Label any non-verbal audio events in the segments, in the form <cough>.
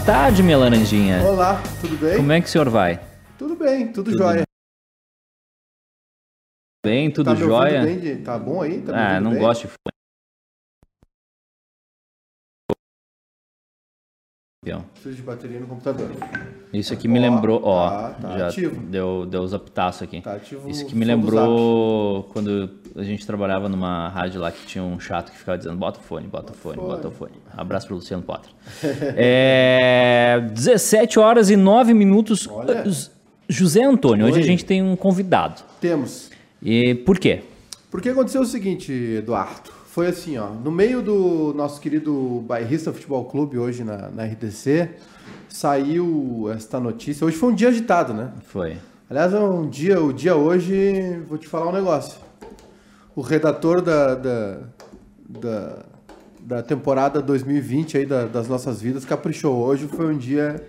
boa tarde, minha laranjinha. Olá, tudo bem? Como é que o senhor vai? Tudo bem, tudo, jóia. Bem, tudo tá jóia? bem de- Tá bom aí? Tá ah, não bem? gosto de fone. Preciso de bateria no computador. Isso aqui me Ó, lembrou, ó, tá- tá já ativo. deu deu os apitaços aqui. Tá ativo Isso que me lembrou quando a gente trabalhava numa rádio lá que tinha um chato que ficava dizendo bota o fone, bota o fone, bota o fone. Abraço pro Luciano Potter. <laughs> é, 17 horas e 9 minutos. Olha. Z- José Antônio, hoje Oi. a gente tem um convidado. Temos. E por quê? Porque aconteceu o seguinte, Eduardo. Foi assim, ó. No meio do nosso querido Bairrista Futebol Clube, hoje na, na RDC, saiu esta notícia. Hoje foi um dia agitado, né? Foi. Aliás, é um dia, o dia hoje, vou te falar um negócio. O redator da, da, da, da temporada 2020 aí da- das nossas vidas caprichou. Hoje foi um dia.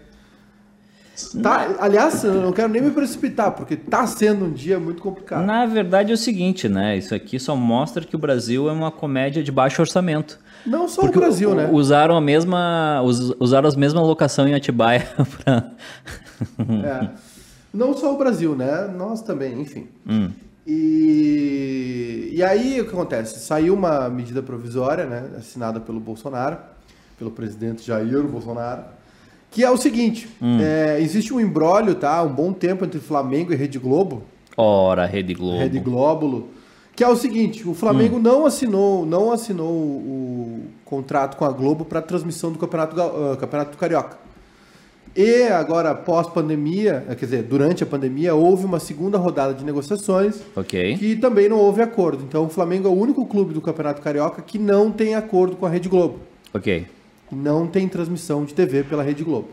Tá, aliás, eu não quero nem me precipitar, porque tá sendo um dia muito complicado. Na verdade é o seguinte, né? Isso aqui só mostra que o Brasil é uma comédia de baixo orçamento. Não só o Brasil, né? Usaram a mesma, us- usaram as mesmas locação em Atibaia <laughs> pra... É. Não só o Brasil, né? Nós também, enfim. Hum. E, e aí o que acontece? Saiu uma medida provisória, né? Assinada pelo Bolsonaro, pelo presidente Jair Bolsonaro, que é o seguinte: Hum. é, existe um embrólio, tá? Um bom tempo entre Flamengo e Rede Globo, Ora, Rede Globo. Rede Glóbulo, que é o seguinte: o Flamengo Hum. não assinou, não assinou o contrato com a Globo para transmissão do Campeonato, ah, Campeonato Carioca. E agora, pós-pandemia, eh, quer dizer, durante a pandemia, houve uma segunda rodada de negociações Ok. que também não houve acordo. Então, o Flamengo é o único clube do Campeonato Carioca que não tem acordo com a Rede Globo. Ok. Não tem transmissão de TV pela Rede Globo.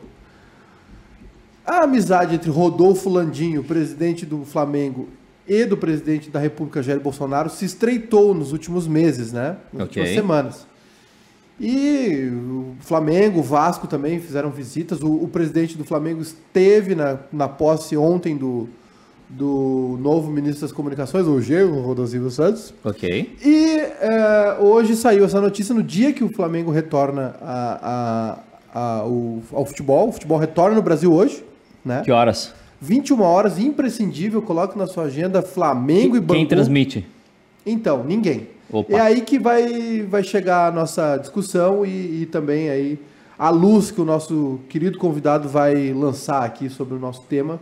A amizade entre Rodolfo Landinho, presidente do Flamengo, e do presidente da República, Jair Bolsonaro, se estreitou nos últimos meses, né? Nas Ok. últimas semanas. E o Flamengo, o Vasco também fizeram visitas. O, o presidente do Flamengo esteve na, na posse ontem do, do novo ministro das Comunicações, o Diego Rodolfo Santos. Ok. E é, hoje saiu essa notícia no dia que o Flamengo retorna a, a- a- ao, ao futebol. O futebol retorna no Brasil hoje, né? Que horas? 21 horas, imprescindível. Coloque na sua agenda Flamengo e Bangu. Quem transmite? Então, ninguém. Opa. É aí que vai, vai chegar a nossa discussão e, e também aí a luz que o nosso querido convidado vai lançar aqui sobre o nosso tema,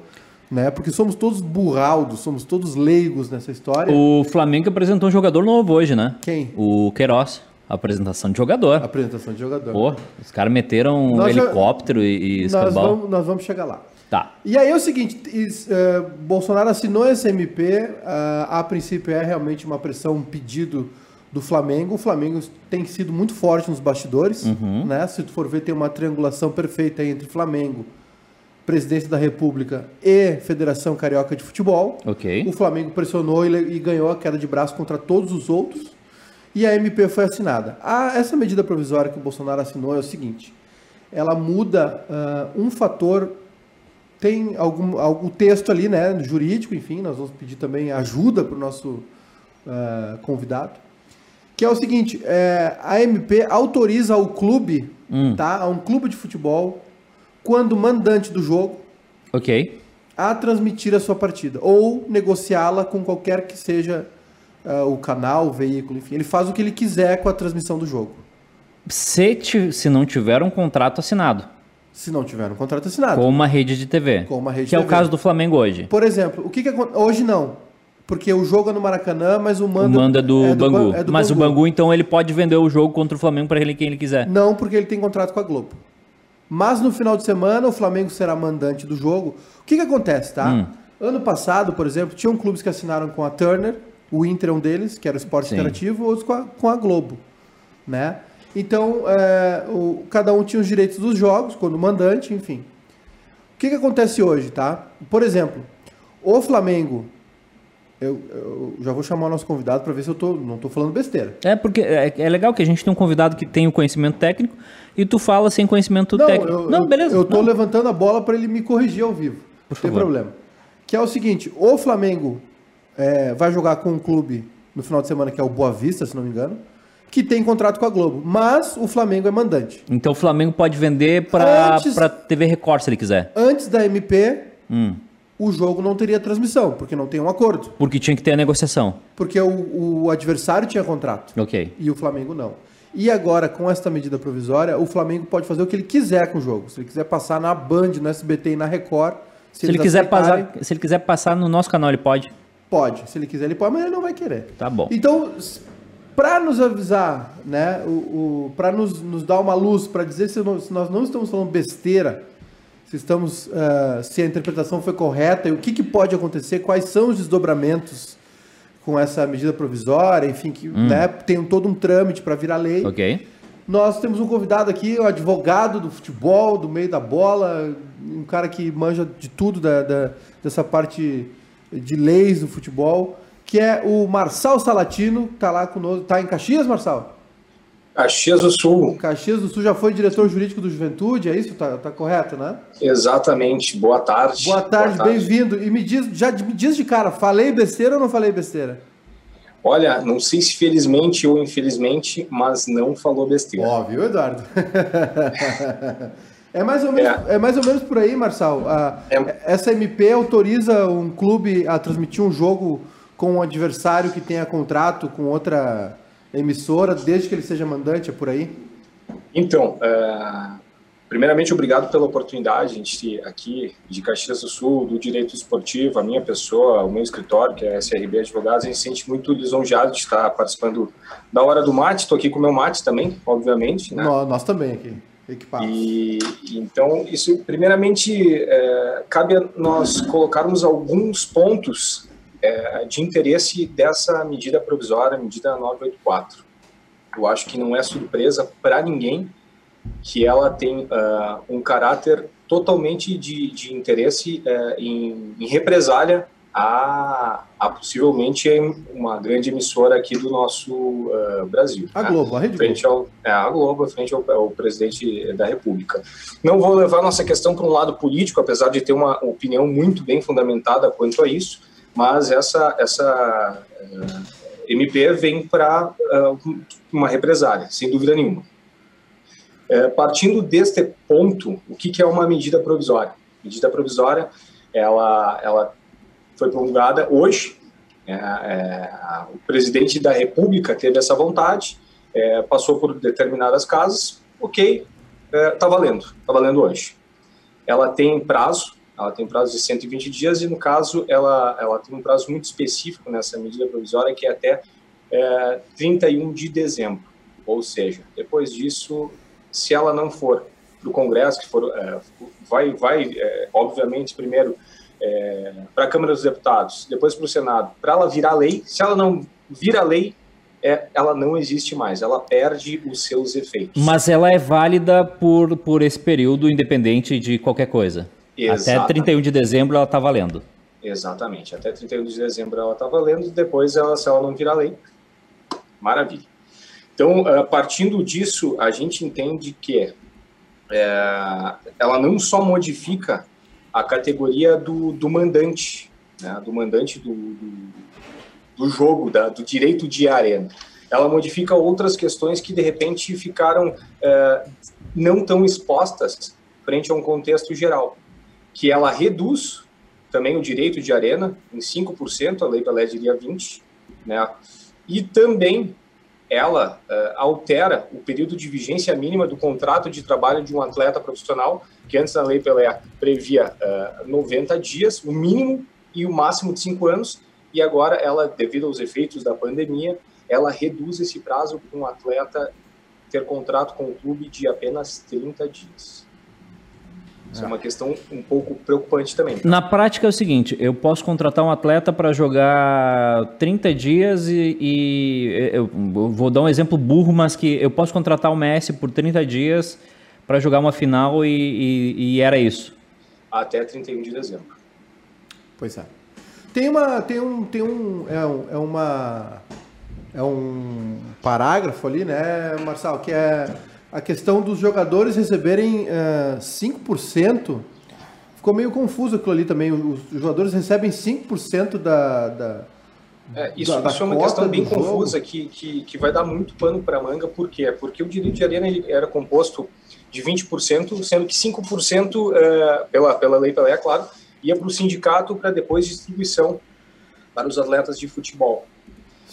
né? Porque somos todos burraldos, somos todos leigos nessa história. O Flamengo apresentou um jogador novo hoje, né? Quem? O Queiroz. Apresentação de jogador. Apresentação de jogador. Pô, os caras meteram um Nós já- helicóptero e, e nós, vamos, nós vamos chegar lá. Tá. E aí é o seguinte, is- eh, Bolsonaro assinou esse MP, ah, a princípio é realmente uma pressão, um pedido do Flamengo. O Flamengo tem sido muito forte nos bastidores, né? Se tu for ver, tem uma triangulação perfeita entre Flamengo, Presidência da República e Federação Carioca de Futebol. Ok. O Flamengo pressionou e, e ganhou a queda de braço contra todos os outros. E a MP foi assinada. A- essa medida provisória que o Bolsonaro assinou é o seguinte: ela muda ah, um fator. Tem algum, algum texto ali, né, jurídico, enfim, nós vamos pedir também ajuda para o nosso ah, convidado. Que é o seguinte: é, a MP autoriza ao clube, tá, a um clube de futebol, quando mandante do jogo, Ok. a transmitir a sua partida ou negociá-la com qualquer que seja ah, o canal, o veículo, enfim. Ele faz o que ele quiser com a transmissão do jogo, Se, se não tiver um contrato assinado se não tiver um contrato assinado. com uma rede de TV. Com uma rede que é o TV. caso do Flamengo hoje. Por exemplo, o que, que hoje não, porque o jogo é no Maracanã, mas o O mando, manda do, Bangu. é do Mas o Bangu, então, ele pode vender o jogo contra o Flamengo para ele quem ele quiser. Não, porque ele tem contrato com a Globo. Mas no final de semana o Flamengo será mandante do jogo. O que, que acontece, tá? Hum. Ano passado, por exemplo, tinham clubes que assinaram com a Turner, o Inter é um deles, que era o Esporte Sim. Interativo, outros com a, com a Globo, né? Então, é, o- cada um tinha os direitos dos jogos, quando mandante, enfim. O que, que acontece hoje, tá? Por exemplo, o Flamengo, eu, eu já vou chamar o nosso convidado para ver se eu tô, não tô falando besteira. É porque é, é legal que a gente tem um convidado que tem o conhecimento técnico e tu fala sem conhecimento técnico. eu, não, eu- beleza. Eu tô não. levantando a bola para ele me corrigir ao vivo. Por não tem problema. Que é o seguinte: o Flamengo é, vai jogar com um clube no final de semana que é o Boa Vista, se não me engano. Que tem contrato com a Globo. Mas o Flamengo é mandante. Então o Flamengo pode vender para TV Record se ele quiser. Antes da MP, Hum. o jogo não teria transmissão, porque não tem um acordo. Porque tinha que ter a negociação. Porque o, o adversário tinha contrato. Ok. E o Flamengo não. E agora, com esta medida provisória, o Flamengo pode fazer o que ele quiser com o jogo. Se ele quiser passar na Band, no SBT e na Record. Se, ele eles quiser aceitarem, passar, se ele quiser passar no nosso canal, ele pode. Pode. Se ele quiser, ele pode, mas ele não vai querer. Tá bom. Então, para nos avisar, né, o, o, para nos, nos dar uma luz, para dizer se, não- se nós não estamos falando besteira, se estamos, ah, se a interpretação foi correta e o que, que pode acontecer, quais são os desdobramentos com essa medida provisória, enfim, que né, tem todo um trâmite para virar lei. Ok. Nós temos um convidado aqui, um advogado do futebol, do meio da bola, um cara que manja de tudo da, da- dessa parte de leis do futebol, que é o Marçal Salatino, tá lá conosco, tá em Caxias, Marçal? Caxias do Sul, Caxias do Sul já foi diretor jurídico do Juventude, é isso? Tá, tá correto, né? exatamente. Boa tarde. Boa tarde, bem-vindo. E me diz, já me diz de cara, falei besteira ou não falei besteira? Olha, não sei se felizmente ou infelizmente, mas não falou besteira. Óbvio, Eduardo. <laughs> é, mais ou menos, é. mais ou menos por aí, Marçal. A- É. Essa MP autoriza um clube a transmitir um jogo com um adversário que tenha contrato com outra emissora, desde que ele seja mandante, é por aí? Então, é, primeiramente, obrigado pela oportunidade, a gente aqui de Caxias do Sul, do Direito Esportivo, a minha pessoa, o meu escritório, que é a SRB Advogados, a gente se sente muito lisonjeado de estar participando da Hora do Mate, estou aqui com o meu mate também, obviamente, né? Nós, nós também aqui, equipados. E então, isso, primeiramente, é, cabe a nós colocarmos alguns pontos é, de interesse dessa medida provisória, medida 984. Eu acho que não é surpresa para ninguém que ela tem ah, um caráter totalmente de, de interesse eh, em, em represália a, a possivelmente uma grande emissora aqui do nosso ah, Brasil. A né? Globo, a Rede Globo. frente ao, é, a Globo, frente ao, ao presidente da República. Não vou levar nossa questão para um lado político, apesar de ter uma opinião muito bem fundamentada quanto a isso, mas essa, essa eh, MP vem para uma represália, sem dúvida nenhuma. Eh, partindo deste ponto, o que, que é uma medida provisória? Medida provisória, ela, ela foi promulgada hoje, é, é, o presidente da República teve essa vontade, passou por determinadas casas, ok, está valendo, está valendo hoje. Ela tem prazo, ela tem prazo de 120 dias e, no caso, ela, ela tem um prazo muito específico nessa medida provisória, que é até é, 31 de dezembro. Ou seja, depois disso, se ela não for para o Congresso, que for, é, vai, vai é, obviamente, primeiro é, para a Câmara dos Deputados, depois para o Senado, para ela virar lei, se ela não vira lei, é, ela não existe mais, ela perde os seus efeitos. Mas ela é válida por, por esse período, independente de qualquer coisa. Até Exatamente. 31 de dezembro ela está valendo. Exatamente. Até 31 de dezembro ela está valendo, depois, ela, se ela não virar lei, maravilha. Então, uh, partindo disso, a gente entende que é, ela não só modifica a categoria do, do mandante, né, do mandante do, do, do jogo, da, do direito de arena. Ela modifica outras questões que, de repente, ficaram é, não tão expostas frente a um contexto geral, que ela reduz também o direito de arena em 5%, a lei Pelé diria 20%, né? e também ela uh, altera o período de vigência mínima do contrato de trabalho de um atleta profissional, que antes a lei Pelé previa uh, 90 dias, o mínimo e o máximo de 5 anos, e agora ela, devido aos efeitos da pandemia, ela reduz esse prazo para um atleta ter contrato com o clube de apenas 30 dias. Isso é uma questão um pouco preocupante também. Na prática é o seguinte, eu posso contratar um atleta para jogar 30 dias e, e eu vou dar um exemplo burro, mas que eu posso contratar o Messi por 30 dias para jogar uma final e, e, e, era isso. Até 31 de dezembro. Pois é. Tem uma, tem um, tem um, é, um, é uma, é um parágrafo ali, né, Marçal, que é a questão dos jogadores receberem uh, 5%. Ficou meio confuso aquilo ali também. Os jogadores recebem 5% da, da, É, isso, da, isso é uma questão bem confusa que, que, que, vai dar muito pano para manga, por quê? Porque o direito de arena era composto de 20%, sendo que 5%, é, pela, pela lei pela é claro, ia para o sindicato para depois distribuição para os atletas de futebol.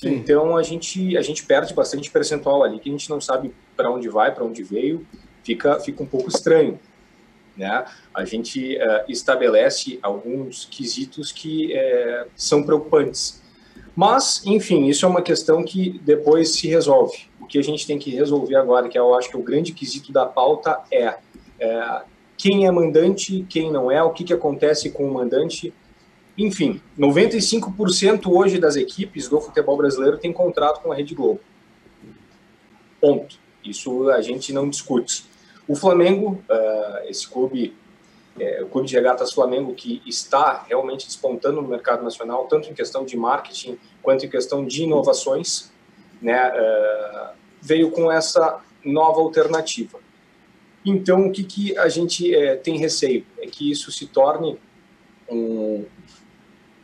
Sim. Então a gente, a gente perde bastante percentual ali, que a gente não sabe para onde vai, para onde veio, fica, fica um pouco estranho. Né? A gente uh, estabelece alguns quesitos que uh, são preocupantes. Mas, enfim, isso é uma questão que depois se resolve. O que a gente tem que resolver agora, que eu acho que é o grande quesito da pauta, é, é quem é mandante, quem não é, o que, que acontece com o mandante. Enfim, 95% hoje das equipes do futebol brasileiro tem contrato com a Rede Globo. Ponto. Isso a gente não discute. O Flamengo, uh, esse clube, é, o Clube de Regatas Flamengo, que está realmente despontando no mercado nacional, tanto em questão de marketing quanto em questão de inovações, né, uh, veio com essa nova alternativa. Então, o que, que a gente é, tem receio? É que isso se torne um,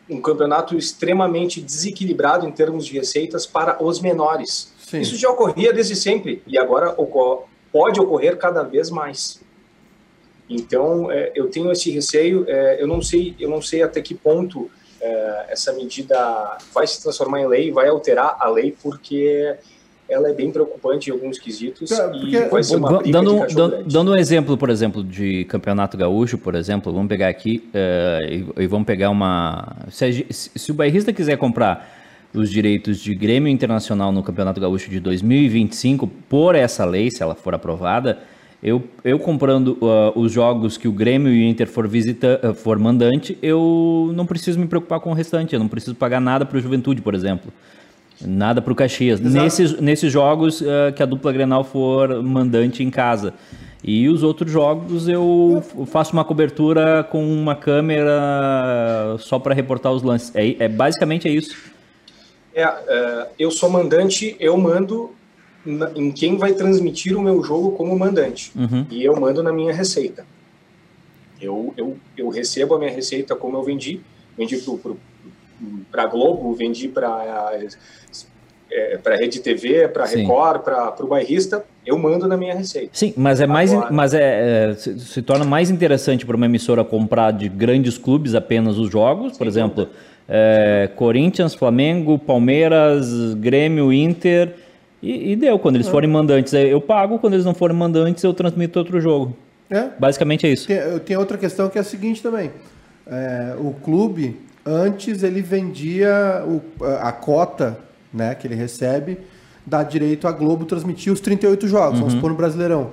um campeonato extremamente desequilibrado em termos de receitas para os menores. Sim. Isso já ocorria desde sempre e agora pode ocorrer cada vez mais. Então, é, eu tenho esse receio. É, eu não sei, eu não sei até que ponto é, essa medida vai se transformar em lei, vai alterar a lei, porque ela é bem preocupante em alguns quesitos é, e vai ser uma dando, dando, dando, um exemplo, por exemplo, de campeonato gaúcho, por exemplo, vamos pegar aqui uh, e, e, vamos pegar uma... Se, se o bairrista quiser comprar os direitos de Grêmio Internacional no Campeonato Gaúcho de 2025 por essa lei, se ela for aprovada, eu, eu comprando uh, os jogos que o Grêmio e o Inter for, visita, uh, for mandante, eu não preciso me preocupar com o restante, eu não preciso pagar nada para o Juventude, por exemplo. Nada para o Caxias. Nesses, nesses jogos uh, que a dupla Grenal for mandante em casa. E os outros jogos eu faço uma cobertura com uma câmera só para reportar os lances. É, é basicamente é isso. É, é, eu sou mandante, eu mando na, em quem vai transmitir o meu jogo como mandante. Uhum. E eu mando na minha receita. Eu, eu, eu recebo a minha receita como eu vendi. Vendi para a Globo, vendi para é, para Rede TV, para Record, para o bairrista, eu mando na minha receita. Sim, mas é mais, Agora, mas é, é se, se, torna mais interessante para uma emissora comprar de grandes clubes apenas os jogos, por exemplo, é, Corinthians, Flamengo, Palmeiras, Grêmio, Inter. E, e deu. Quando eles é. forem mandantes, eu pago. Quando eles não forem mandantes, eu transmito outro jogo. É. Basicamente é isso. Tem, tem outra questão que é a seguinte também. É, o clube, antes, ele vendia o, a cota né, que ele recebe, dá direito a Globo transmitir os 38 jogos, uhum. vamos supor no Brasileirão.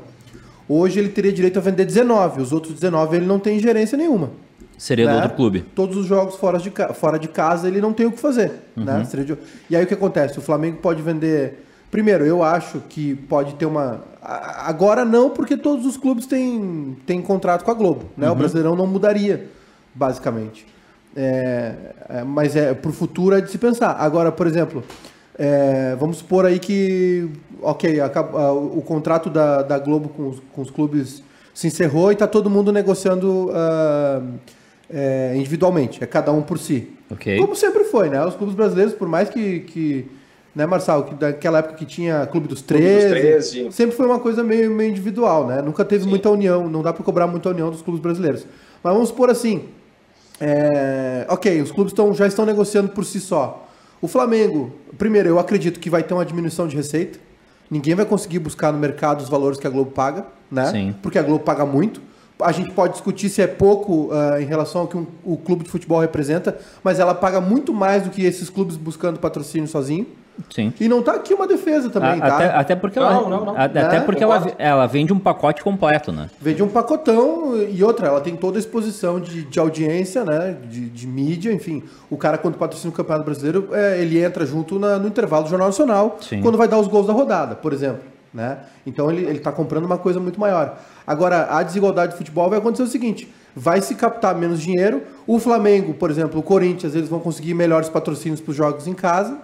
Hoje ele teria direito a vender 19, os outros 19 ele não tem ingerência nenhuma. Seria né? do outro clube. Todos os jogos fora de, fora de casa ele não tem o que fazer. Uhum. Né? De... E aí o que acontece? O Flamengo pode vender. Primeiro, eu acho que pode ter uma. Agora não, porque todos os clubes têm, têm contrato com a Globo. Né? Uhum. O Brasileirão não mudaria, basicamente. É, é, mas é pro futuro é de se pensar. Agora, por exemplo, é, vamos supor aí que, ok, a, o contrato da, da Globo com os, com os, clubes se encerrou e está todo mundo negociando. Uh, é, individualmente, é cada um por si. Okay. Como sempre foi, né? Os clubes brasileiros, por mais que, que né, Marçal, que daquela época que tinha Clube dos 13, Clube dos 13. sempre foi uma coisa meio, meio individual, né? Nunca teve Sim. muita união, não dá para cobrar muita união dos clubes brasileiros. Mas vamos supor assim, é, ok, os clubes tão, já estão negociando por si só. O Flamengo, primeiro, eu acredito que vai ter uma diminuição de receita. Ninguém vai conseguir buscar no mercado os valores que a Globo paga, né? Sim. Porque a Globo paga muito a gente pode discutir se é pouco uh, em relação ao que um, o clube de futebol representa, mas ela paga muito mais do que esses clubes buscando patrocínio sozinho. Sim. E não está aqui uma defesa também, a, tá? Até, até porque, não, ela, não, não. até é, porque ela, ela vende um pacote completo, né? Vende um pacotão e outra, ela tem toda a exposição de, de audiência, né? De, de mídia, enfim. O cara, quando patrocina o Campeonato Brasileiro, é, ele entra junto na, no intervalo do Jornal Nacional, Sim. quando vai dar os gols da rodada, por exemplo. Né? Então ele está comprando uma coisa muito maior. Agora, a desigualdade de futebol vai acontecer o seguinte: vai se captar menos dinheiro. O Flamengo, por exemplo, o Corinthians, eles vão conseguir melhores patrocínios para os jogos em casa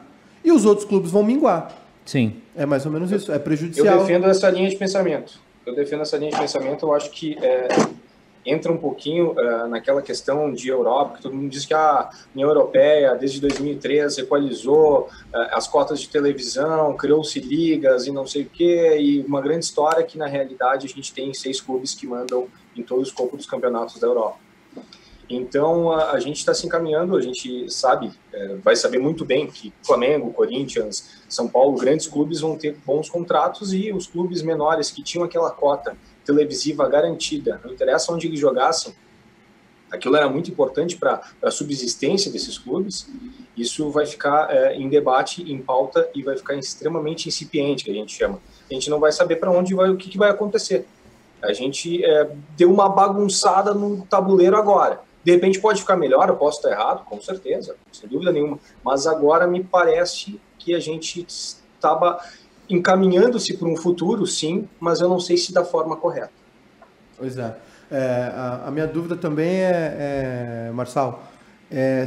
e os outros clubes vão minguar. Sim. É mais ou menos isso. É prejudicial. Eu defendo essa linha de pensamento. Eu defendo essa linha de pensamento. Eu acho que é, entra um pouquinho uh, naquela questão de Europa, que todo mundo diz que a União Europeia, desde 2013, equalizou uh, as cotas de televisão, criou-se ligas e não sei o quê, e uma grande história que, na realidade, a gente tem seis clubes que mandam em todo o escopo dos campeonatos da Europa. Então, a, a gente está se encaminhando, a gente sabe, é, vai saber muito bem que Flamengo, Corinthians, São Paulo, grandes clubes vão ter bons contratos e os clubes menores que tinham aquela cota televisiva garantida, não interessa onde eles jogassem, aquilo era muito importante para a subsistência desses clubes, isso vai ficar é, em debate, em pauta e vai ficar extremamente incipiente, que a gente chama. A gente não vai saber para onde vai, o que, que, vai acontecer. A gente é, deu uma bagunçada no tabuleiro agora. De repente pode ficar melhor, eu posso estar errado, com certeza, sem dúvida nenhuma. Mas agora me parece que a gente estava encaminhando-se para um futuro, sim, mas eu não sei se da forma correta. Pois é. é a, a, minha dúvida também é, é Marçal, é,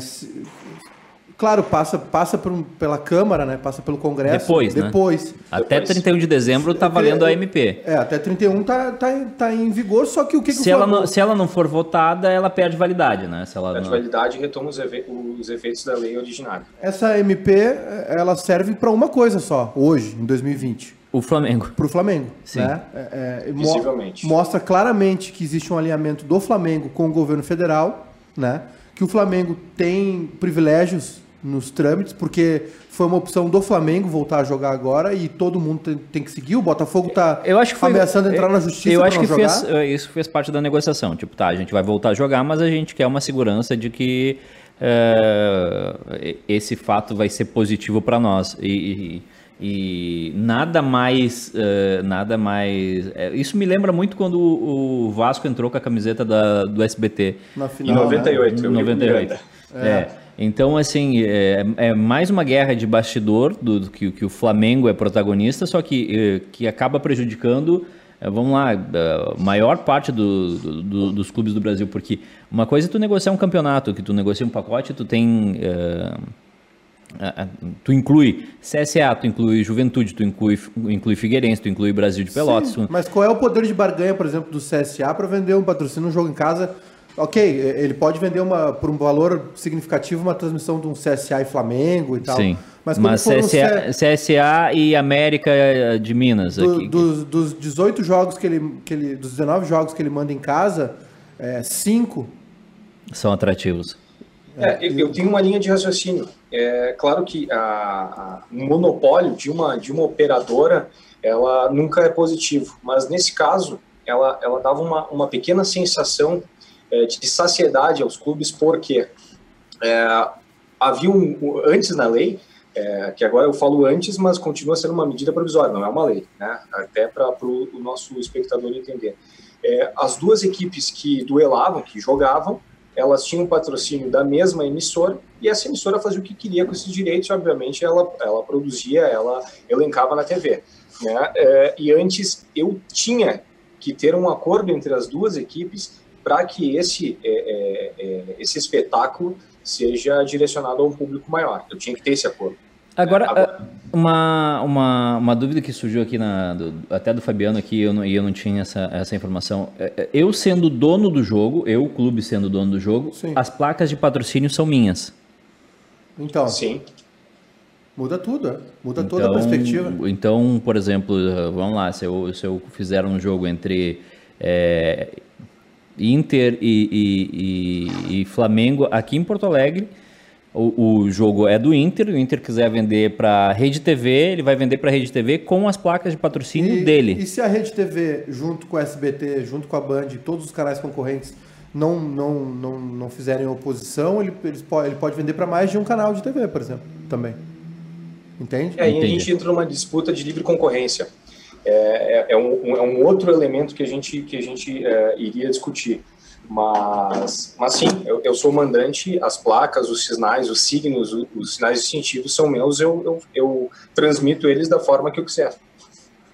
Claro, passa, passa por, pela Câmara, né? Passa pelo Congresso. Depois, depois. Né? Até depois. 31 de dezembro tá valendo a MP. É, até 31 tá, tá, tá em vigor, só que o que, se que ela não, Se ela não for votada, ela perde validade, né? Se ela perde não... validade e retoma os, efe, os efeitos da lei originária. Essa MP, ela serve para uma coisa só, hoje, em 2020. O Flamengo. Para o Flamengo. Sim. Né? É, é, Visivelmente. Mostra claramente que existe um alinhamento do Flamengo com o governo federal, né? Que o Flamengo tem privilégios nos trâmites, porque foi uma opção do Flamengo voltar a jogar agora e todo mundo tem, tem que seguir. O Botafogo está ameaçando entrar na justiça Eu acho que fez, eh, isso fez parte da negociação. Tipo, tá, a gente vai voltar a jogar, mas a gente quer uma segurança de que uh, esse fato vai ser positivo para nós. E, e, e, nada mais, uh, nada mais. isso me lembra muito quando o Vasco entrou com a camiseta da, do SBT. Na final, em 98. Né? Em 98. É. é. Então, assim, é, é, mais uma guerra de bastidor do, do que, que, o Flamengo é protagonista, só que, é, que acaba prejudicando, é, vamos lá, a maior parte do, do, dos clubes do Brasil, porque uma coisa é tu negociar um campeonato, que tu negocia um pacote, tu tem... É, tu inclui CSA, tu inclui Juventude, tu inclui, inclui Figueirense, tu inclui Brasil de Pelotas. Sim, mas qual é o poder de barganha, por exemplo, do CSA para vender um patrocínio, um jogo em casa Ok, ele pode vender uma, por um valor significativo uma transmissão de um CSA e Flamengo e tal. Sim. Mas, Mas CSA, um C... CSA e América de Minas. Do, aqui. Dos, dos 18 jogos que ele, que ele. Dos 19 jogos que ele manda em casa, é, 5 são atrativos. É, eu tenho uma linha de raciocínio. É claro que a, a, monopólio de uma, de uma operadora ela nunca é positivo, mas nesse caso ela, ela dava uma, uma pequena sensação é, de saciedade aos clubes, porque é, havia um, antes na lei, é, que agora eu falo antes, mas continua sendo uma medida provisória, não é uma lei, né? até para o nosso espectador entender. É, as duas equipes que duelavam, que jogavam, elas tinham patrocínio da mesma emissora e essa emissora fazia o que queria com esses direitos, obviamente ela, ela produzia, ela elencava na TV. Né? É, e antes eu tinha que ter um acordo entre as duas equipes para que esse, é, é, é, esse espetáculo seja direcionado a um público maior. Eu tinha que ter esse acordo. Agora, Agora... Uma, uma, uma dúvida que surgiu aqui, na, do, até do Fabiano aqui, eu não, e eu não tinha essa, essa informação. Eu sendo dono do jogo, eu, o clube sendo dono do jogo, Sim. as placas de patrocínio são minhas. Então. Sim. Muda tudo, é. muda então, toda a então, perspectiva. Então, por exemplo, vamos lá, se eu, se eu fizer um jogo entre é, Inter e, e, e, e, Flamengo aqui em Porto Alegre. O, o jogo é do Inter, o Inter quiser vender para a Rede TV, ele vai vender para a Rede TV com as placas de patrocínio e, dele. E se a Rede TV, junto com o SBT, junto com a Band, todos os canais concorrentes, não, não, não, não fizerem oposição, ele, ele, pode, ele pode vender para mais de um canal de TV, por exemplo, também. Entende? É, e a gente entra numa disputa de livre concorrência. É, é, é, um, é um outro elemento que a gente, que a gente é, iria discutir. Mas, mas sim, eu, eu, sou mandante, as placas, os sinais, os signos, os, os sinais distintivos são meus, eu, eu, eu, transmito eles da forma que eu quiser.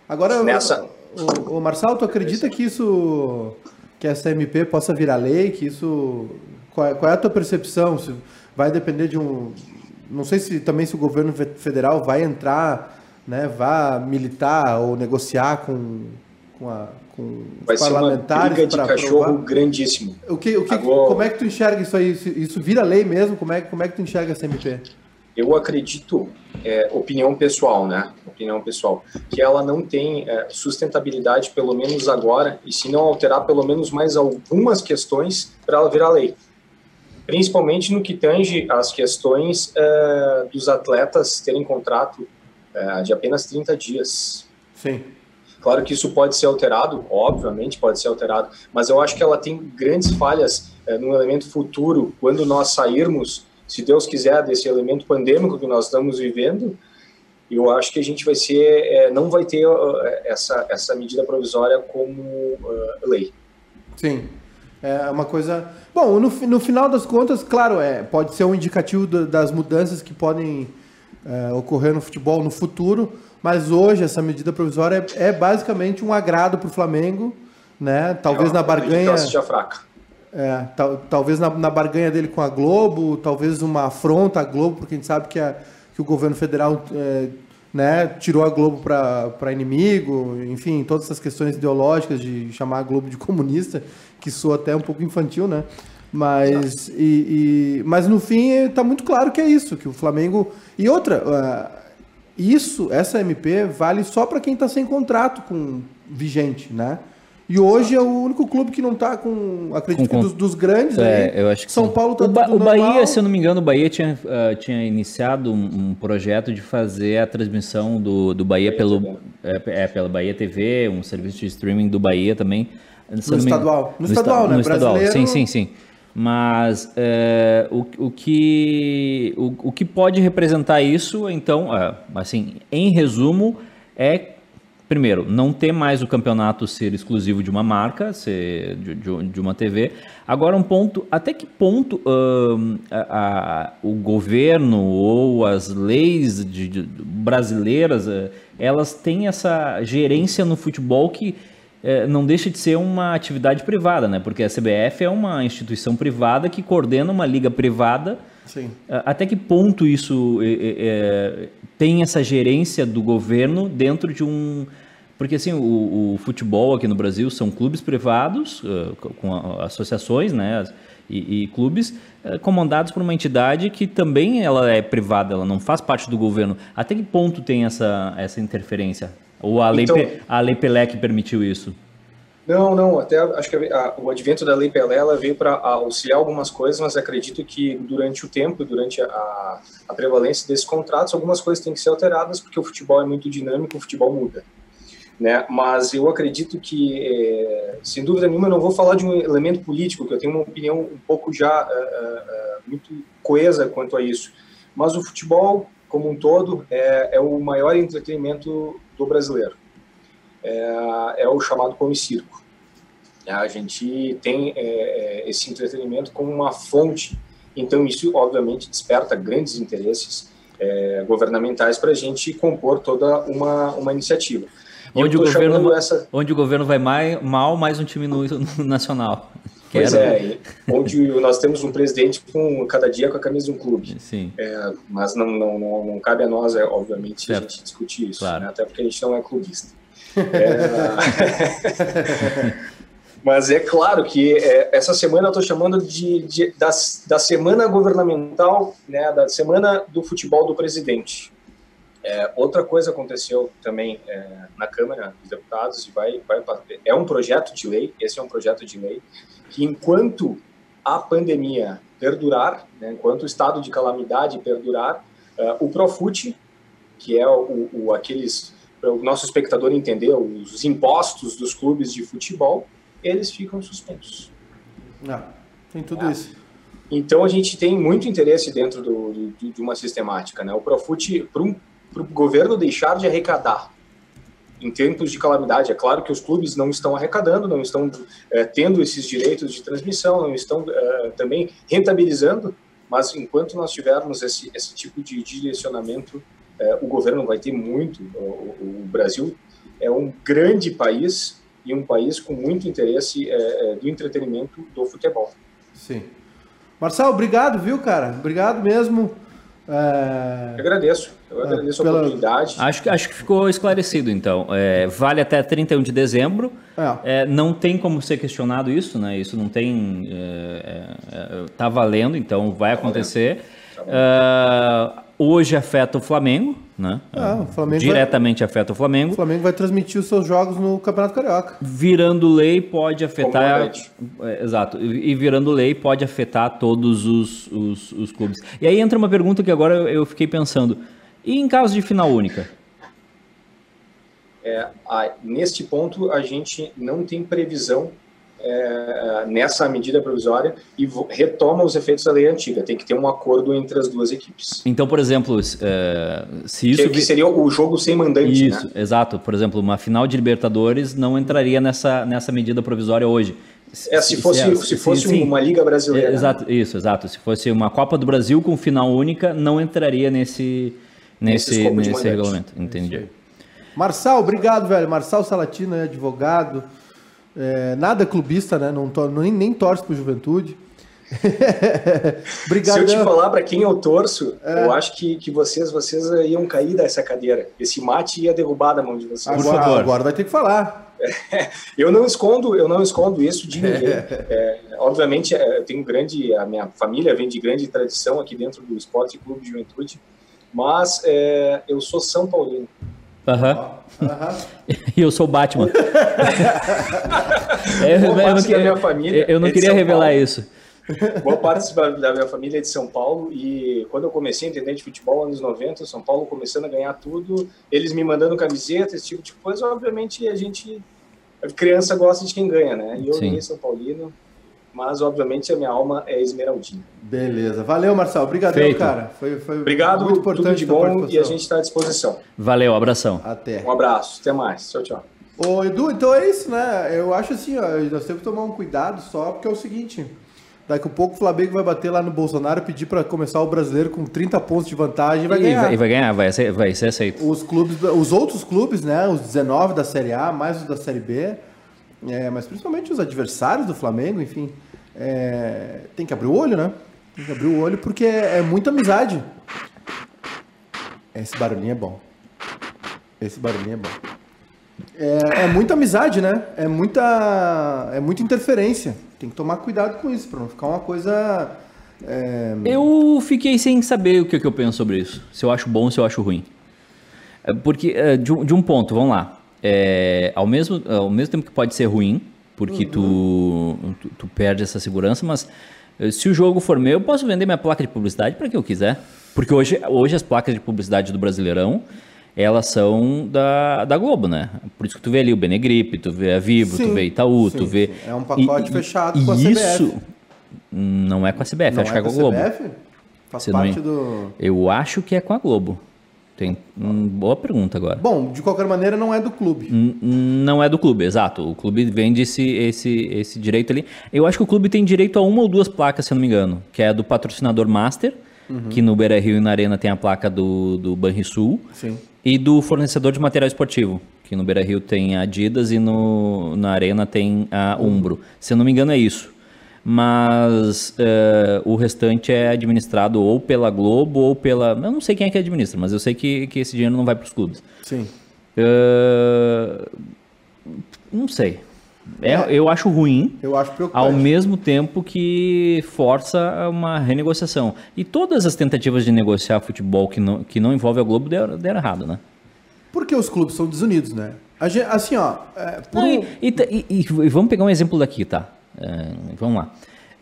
Agora, Nessa... o, o Marçal, tu acredita que isso, que essa MP possa virar lei, que isso, qual é, qual é a tua percepção? Vai depender de um, não sei se também se o governo federal vai entrar né, vá militar ou negociar com, com, a, com Vai os parlamentares. Ser uma briga de cachorro aprovar. grandíssimo. O que, o que, Agora... Como é que tu enxerga isso aí? Isso vira lei mesmo? Como é, como é que tu enxerga essa MP? Eu acredito, é, opinião pessoal, né? Opinião pessoal, que ela não tem é, sustentabilidade, pelo menos agora, e se não alterar pelo menos mais algumas questões para ela virar lei. Principalmente no que tange as questões é, dos atletas terem contrato é, de apenas 30 dias. Sim. Claro que isso pode ser alterado, obviamente pode ser alterado, mas eu acho que ela tem grandes falhas é, no elemento futuro, quando nós sairmos se Deus quiser, desse elemento pandêmico que nós estamos vivendo, eu acho que a gente vai ser, é, não vai ter uh, essa, essa medida provisória como uh, lei. Sim, é uma coisa. Bom, no, no final das contas, claro, é, pode ser um indicativo das mudanças que podem é, ocorrer no futebol no futuro, mas hoje essa medida provisória é, é basicamente um agrado para o Flamengo, né? Talvez é na barganha. fraca. É, tal, talvez na, na, barganha dele com a Globo, talvez uma afronta à Globo, porque a gente sabe que, a, que o governo federal é, né, tirou a Globo para inimigo, enfim, todas essas questões ideológicas de chamar a Globo de comunista, que soa até um pouco infantil, né? Mas, e, e mas no fim está muito claro que é isso, que o Flamengo. E outra, uh, isso, essa MP, vale só para quem está sem contrato com vigente, né? E hoje é o único clube que não está com, acredito com, que dos, dos grandes, é, eu acho que São sim. Paulo está o, ba o Bahia, se eu não me engano, o Bahia tinha, uh, tinha iniciado um, um, projeto de fazer a transmissão do, do Bahia pelo, é, é, pela Bahia TV, um serviço de streaming do Bahia também. No estadual. No, no estadual, né? No estadual, sim, sim, sim. Mas é, o, o, que, o, o que pode representar isso, então, é, assim, em resumo, é primeiro, não ter mais o campeonato ser exclusivo de uma marca, ser de, de, de uma TV. Agora, um ponto, até que ponto a, a, o governo ou as leis de, brasileiras, uh, elas têm essa gerência no futebol que uh, não deixa de ser uma atividade privada, né? Porque a CBF é uma instituição privada que coordena uma liga privada. Sim. Até que ponto isso tem essa gerência do governo dentro de um porque assim, o, o, futebol aqui no Brasil são clubes privados, uh, com associações, né? E, e clubes uh, comandados por uma entidade que também ela é privada, ela não faz parte do governo. Até que ponto tem essa, essa interferência? Ou a lei, então, a lei Pelé que permitiu isso? Não, não, até acho que a, o advento da Lei Pelé ela veio para auxiliar algumas coisas, mas acredito que durante o tempo, durante a, a prevalência desses contratos, algumas coisas têm que ser alteradas, porque o futebol é muito dinâmico, o futebol muda né? Mas eu acredito que, é, sem dúvida nenhuma, eu não vou falar de um elemento político, que eu tenho uma opinião um pouco já uh, uh, muito coesa quanto a isso. Mas o futebol, como um todo, é, é o maior entretenimento do brasileiro. É, é o chamado pão e circo. A gente tem é, esse entretenimento como uma fonte, então isso, obviamente, desperta grandes interesses é, governamentais para a gente compor toda uma, uma iniciativa. Onde o, governo, essa... onde o governo vai mais, mal, mais um time no, no nacional. Pois é, onde nós temos um presidente com cada dia com a camisa de um clube. Sim. É, mas não, não, não, não, cabe a nós, é, obviamente, certo. a gente discutir isso, claro. né? até porque a gente não é clubista. É... <laughs> mas é claro que é, essa semana eu estou chamando de, de da, da semana governamental, né, da semana do futebol do presidente. É, outra coisa aconteceu também é, na Câmara dos Deputados e vai, vai é um projeto de lei, esse é um projeto de lei que enquanto a pandemia perdurar, né, enquanto o estado de calamidade perdurar, uh, o Profut, que é o, o aqueles para o nosso espectador entender os impostos dos clubes de futebol, eles ficam suspensos. Ah, tem tudo é. isso. Então a gente tem muito interesse dentro do, do, de uma sistemática, né? O Profut para um para o governo deixar de arrecadar em tempos de calamidade. É claro que os clubes não estão arrecadando, não estão é, tendo esses direitos de transmissão, não estão é, também rentabilizando, mas enquanto nós tivermos esse, esse tipo de direcionamento, é, o governo vai ter muito. O, o, Brasil é um grande país e um país com muito interesse é, é, do entretenimento do futebol. Sim. Marcelo, obrigado, viu, cara? Obrigado mesmo. É... Eu agradeço, eu agradeço pela... a oportunidade. Acho que, acho que ficou esclarecido, então. É, vale até 31 de dezembro. É. é. não tem como ser questionado isso, né? Isso não tem. Está é, valendo, então vai tá acontecer. Tá hoje afeta o Flamengo, né? É, o Flamengo Diretamente vai, afeta o Flamengo. O Flamengo vai transmitir os seus jogos no Campeonato Carioca. Virando lei pode afetar. É, exato. E virando lei pode afetar todos os, os, os, clubes. E aí entra uma pergunta que agora eu fiquei pensando. E em caso de final única? É, a, neste ponto, a gente não tem previsão é, nessa medida provisória e retoma os efeitos da lei antiga. Tem que ter um acordo entre as duas equipes. Então, por exemplo, é, se isso. Que, que, seria o jogo sem mandante. Isso, né? exato. Por exemplo, uma final de Libertadores não entraria nessa, nessa medida provisória hoje. É, se fosse, se, se fosse sim, uma Liga Brasileira. É, exato, isso, exato. Se fosse uma Copa do Brasil com final única, não entraria nesse, nesse, nesse, nesse regulamento. Entendi. Marçal, obrigado, velho. Marçal Salatino, advogado. É, nada clubista, né? Não to, nem, nem torce pro Juventude. <laughs> Obrigado. Se eu te falar para quem eu torço, é. eu acho que, que vocês, vocês iam cair dessa cadeira. Esse mate ia derrubar da mão de vocês. Agora, agora vai ter que falar. <laughs> eu não escondo, eu não escondo isso de ninguém. <laughs> É, obviamente, é, eu tenho grande, a minha família vem de grande tradição aqui dentro do Esporte Clube de Juventude, mas é, eu sou São Paulino. Aham. Uhum. <laughs> E eu sou o Batman. <laughs> é, eu, eu, não, queria, família eu não é queria revelar Paulo. isso. <laughs> Boa parte da minha família é de São Paulo e quando eu comecei a entender de futebol, anos 90, São Paulo começando a ganhar tudo, eles me mandando camiseta, esse tipo de coisa, obviamente a gente, a criança gosta de quem ganha, né? E eu Sim. São Paulino, mas obviamente a minha alma é esmeraldina. Beleza. Valeu, Marcelo. Obrigado, cara. Foi, foi Obrigado, muito importante. Tudo de bom e a gente está à disposição. Valeu, abração. Até. Um abraço. Até mais. Tchau, tchau. Ô, Edu, então é isso, né? Eu acho assim, ó, nós temos que tomar um cuidado só, porque é o seguinte. Daqui a pouco o Flamengo vai bater lá no Bolsonaro pedir para começar o brasileiro com 30 pontos de vantagem e vai ganhar. E vai, vai ganhar, vai ser, vai ser aceito. Os clubes, os outros clubes, né? Os 19 da Série A, mais os da Série B, é, mas principalmente os adversários do Flamengo, enfim, é, tem que abrir o olho, né? Tem que abrir o olho porque é, é muita amizade. Esse barulhinho é bom. Esse barulhinho é bom. É, é, muita amizade, né? É muita, é muita interferência. Tem que tomar cuidado com isso, para não ficar uma coisa. É... Eu fiquei sem saber o que, que, eu penso sobre isso. Se eu acho bom se eu acho ruim. É, porque, é, de, de um ponto, vamos lá. É, ao, mesmo, ao mesmo tempo que pode ser ruim, porque uhum. tu, tu, tu, perde essa segurança, mas eh, se o jogo for meu, eu posso vender minha placa de publicidade para quem eu quiser. Porque hoje, hoje as placas de publicidade do Brasileirão, elas são da, da Globo, né? Por isso que tu vê ali o Benegripe, tu vê a Vivo, sim, tu vê Itaú, sim, tu vê... Sim. É um pacote e, fechado e, com a CBF. Isso não é com a CBF, não acho é que é com a Globo. CBF? Faz parte não... do... Eu acho que é com a Globo. Tem uma boa pergunta agora. Bom, de qualquer maneira, não é do clube. N não é do clube, exato. O clube vende esse, esse, esse direito ali. Eu acho que o clube tem direito a uma ou duas placas, se eu não me engano, que é do patrocinador Master, uhum. que no Beira Rio e na Arena tem a placa do, do Banrisul, Sim. e do fornecedor de material esportivo, que no Beira Rio tem a Adidas e no, na Arena tem a Umbro. Se eu não me engano, é isso mas uh, o restante é administrado ou pela Globo ou pela. Eu não sei quem é que administra, mas eu sei que, que esse dinheiro não vai para os clubes. Sim. Uh, não sei. É, é, eu acho ruim. Eu acho Ao mesmo tempo que força uma renegociação. E todas as tentativas de negociar futebol que não, que não envolve a Globo deram, deram errado, né? Porque os clubes são desunidos, né? Gente, assim, ó. É, não, e, e, e, e vamos pegar um exemplo daqui, tá? É, vamos lá.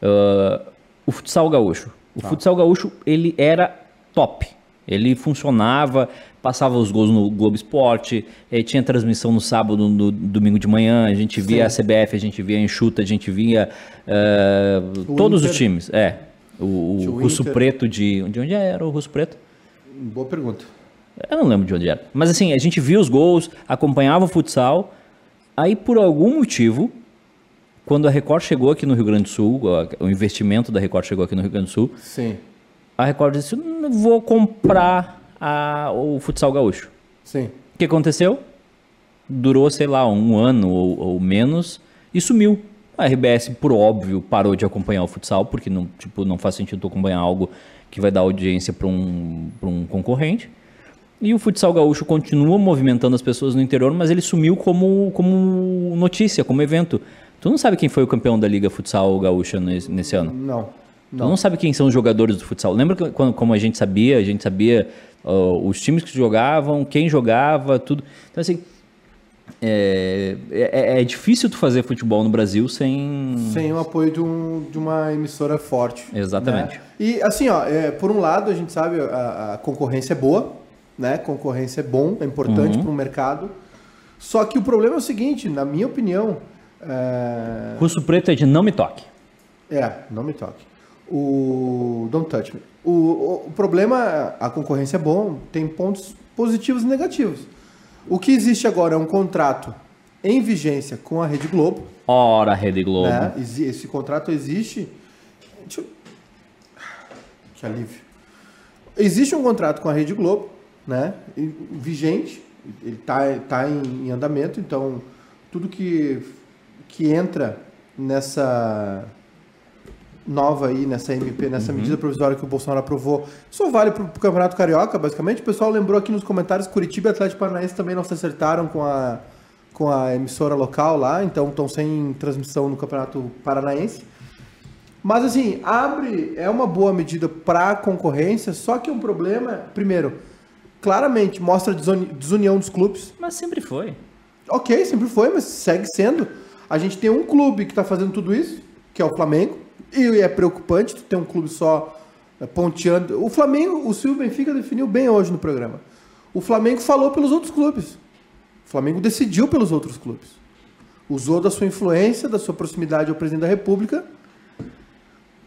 Uh, o futsal gaúcho. O tá. futsal gaúcho, ele era top. Ele funcionava, passava os gols no Globo Esporte, eh, tinha transmissão no sábado, no domingo de manhã, a gente via Sim. a CBF, a gente via a Enxuta, a gente via uh, todos Inter. os times. É, o, o Russo Inter. Preto de... De onde era o Russo Preto? Boa pergunta. Eu não lembro de onde era. Mas assim, a gente via os gols, acompanhava o futsal, aí por algum motivo quando a Record chegou aqui no Rio Grande do Sul, o investimento da Record chegou aqui no Rio Grande do Sul, Sim. a Record disse: vou comprar a, o futsal gaúcho. Sim. O que aconteceu? Durou, sei lá, um ano ou, ou menos e sumiu. A RBS, por óbvio, parou de acompanhar o futsal, porque não, tipo, não faz sentido acompanhar algo que vai dar audiência para um, pra um concorrente. E o futsal gaúcho continua movimentando as pessoas no interior, mas ele sumiu como, como notícia, como evento. Tu não sabe quem foi o campeão da Liga Futsal Gaúcha nesse, nesse ano? Não. Tu não sabe quem são os jogadores do futsal. Lembra que, quando, como a gente sabia? A gente sabia uh, os times que jogavam, quem jogava, tudo. Então, assim, é, é, é, difícil tu fazer futebol no Brasil sem... Sem o apoio de, um, de uma emissora forte. Exatamente. Né? E, assim, ó, é, por um lado, a gente sabe a, a concorrência é boa, né? Concorrência é bom, é importante uhum. para o mercado. Só que o problema é o seguinte, na minha opinião... É... Curso preto é de não me toque. É, não me toque. O Don't Touch Me. O, o, o problema, a concorrência é bom, tem pontos positivos e negativos. O que existe agora é um contrato em vigência com a Rede Globo. Ora, Rede Globo. Né? Esse contrato existe. Deixa eu... Que alívio. Existe um contrato com a Rede Globo, né? Vigente. Ele está tá em, em andamento, então tudo que, que entra nessa nova aí nessa MP, nessa uhum. medida provisória que o Bolsonaro aprovou, só vale para o Campeonato Carioca, basicamente. O pessoal lembrou aqui nos comentários Curitiba e Atlético Paranaense também não se acertaram com a, com a emissora local lá, então estão sem transmissão no Campeonato Paranaense. Mas assim, abre, é uma boa medida para a concorrência, só que um problema, primeiro, claramente mostra desunião dos clubes. Mas sempre foi. Ok, sempre foi, mas segue sendo. A gente tem um clube que está fazendo tudo isso, que é o Flamengo, e é preocupante tu ter um clube só é, ponteando. O Flamengo, o Silvio Benfica definiu bem hoje no programa. O Flamengo falou pelos outros clubes. O Flamengo decidiu pelos outros clubes. Usou da sua influência, da sua proximidade ao presidente da República.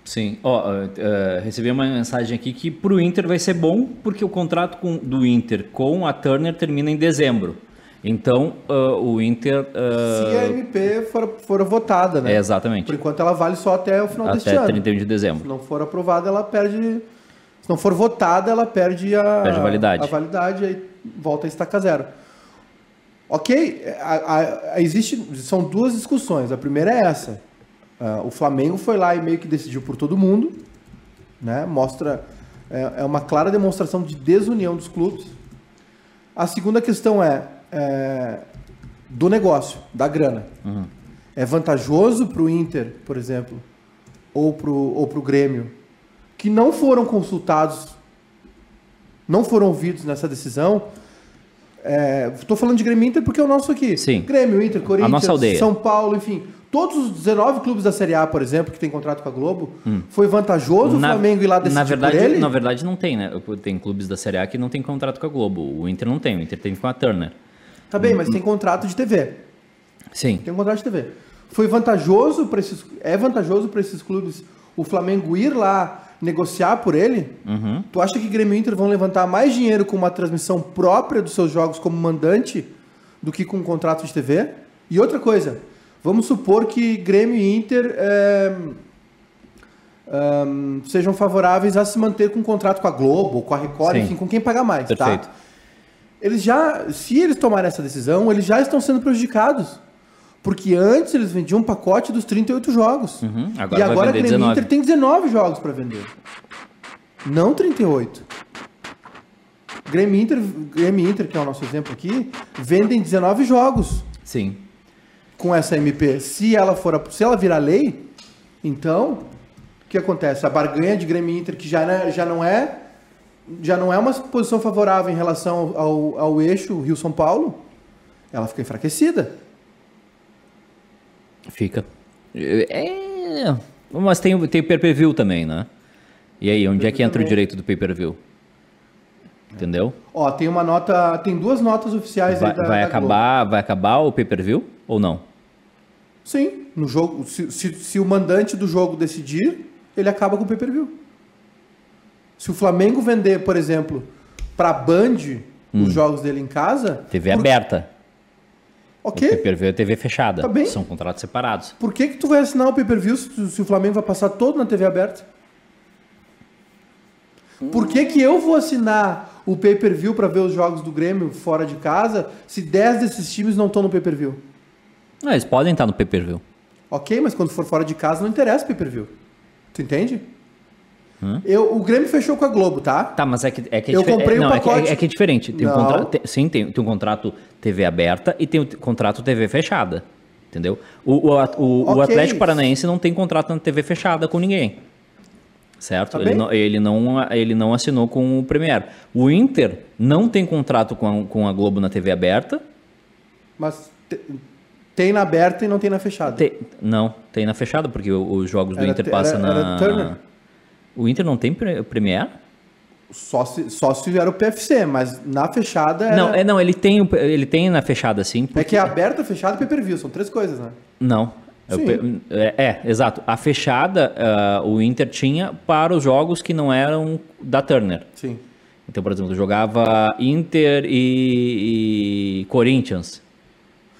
Sim. Ó, oh, uh, recebi uma mensagem aqui que para o Inter vai ser bom, porque o contrato com, do Inter com a Turner termina em dezembro. Então, uh, o Inter. Uh... Se a MP for, for votada, né? É, exatamente. Por enquanto, ela vale só até o final até deste ano. Até 31 de dezembro. Se não for aprovada, ela perde. Se não for votada, ela perde a, perde a validade. A validade e volta a estaca zero. Ok, a, a, a, existe, são duas discussões. A primeira é essa. Uh, o Flamengo foi lá e meio que decidiu por todo mundo. Né? Mostra. É, é uma clara demonstração de desunião dos clubes. A segunda questão é é, do negócio, da grana. Uhum. É vantajoso para o Inter, por exemplo, ou para ou o Grêmio, que não foram consultados, não foram ouvidos nessa decisão. Estou é, falando de Grêmio Inter porque é o nosso aqui. Sim. Grêmio, Inter, Corinthians, São Paulo, enfim. Todos os 19 clubes da Série A, por exemplo, que tem contrato com a Globo, hum. foi vantajoso na, o Flamengo ir lá decidir na verdade, por ele? Na verdade, não tem, né? Tem clubes da Série A que não tem contrato com a Globo. O Inter não tem, o Inter tem com a Turner. Tá bem, mas tem contrato de TV. Sim. Tem um contrato de TV. Foi vantajoso para esses. É vantajoso para esses clubes o Flamengo ir lá negociar por ele? Uhum. Tu acha que Grêmio e Inter vão levantar mais dinheiro com uma transmissão própria dos seus jogos como mandante do que com um contrato de TV? E outra coisa, vamos supor que Grêmio e Inter é, é, sejam favoráveis a se manter com um contrato com a Globo, com a Record, Sim. enfim, com quem pagar mais, tá? Perfeito. tá? Eles já, se eles tomarem essa decisão, eles já estão sendo prejudicados. Porque antes eles vendiam um pacote dos 38 jogos. Uhum, agora e agora a Grêmio 19. Inter tem 19 jogos para vender. Não 38. Grêmio Inter, Grêmio Inter, que é o nosso exemplo aqui, vendem 19 jogos. Sim. Com essa MP. Se ela for, se ela virar lei, então o que acontece? A barganha de Grêmio Inter, que já, já não é já não é uma posição favorável em relação ao, ao eixo Rio-São Paulo, ela fica enfraquecida. Fica. É... Mas tem, tem o pay-per-view também, né? E aí, onde é que entra também. o direito do pay-per-view? Entendeu? Ó, tem uma nota, tem duas notas oficiais vai, aí da, vai da acabar, Globo. vai acabar o pay-per-view ou não? Sim, no jogo, se, se, se o mandante do jogo decidir, ele acaba com o pay-per-view. Se o Flamengo vender, por exemplo, para Band hum. os jogos dele em casa. TV por... aberta. Ok. O pay-per-view é TV fechada. Tá bem. São contratos separados. Por que, que tu vai assinar o pay-per-view se, se, o Flamengo vai passar todo na TV aberta? Por que, que eu vou assinar o pay-per-view para ver os jogos do Grêmio fora de casa se 10 desses times não estão no pay-per-view? Não, eles podem estar no pay-per-view. Ok, mas quando for fora de casa não interessa o pay-per-view. Tu entende? Eu, o Grêmio fechou com a Globo, tá? Tá, mas é que é, que é Eu difer- comprei é, o não, é que- pacote. É, que é diferente. Tem um contra- tem- sim, tem, tem um contrato TV aberta e tem o t- contrato TV fechada. Entendeu? O, o, o- o Ok. Atlético Paranaense não tem contrato na TV fechada com ninguém. Certo? Tá ele, não, ele, não, ele não assinou com o Premier. O Inter não tem contrato com a, com a Globo na TV aberta. Mas te- tem na aberta e não tem na fechada. Te- não, tem na fechada, porque o- os jogos do Era Inter te- passam era- era na. Turner? O Inter não tem pre- Premier? Só se, só se tiver o PFC, mas na fechada era... Não, é, não ele, tem, ele tem na fechada sim. É que é aberta, fechada e pay-per-view, são três coisas, né? Não. Pe- É, é, exato. A fechada, ah, o Inter tinha para os jogos que não eram da Turner. Sim. Então, por exemplo, jogava Inter e, e Corinthians.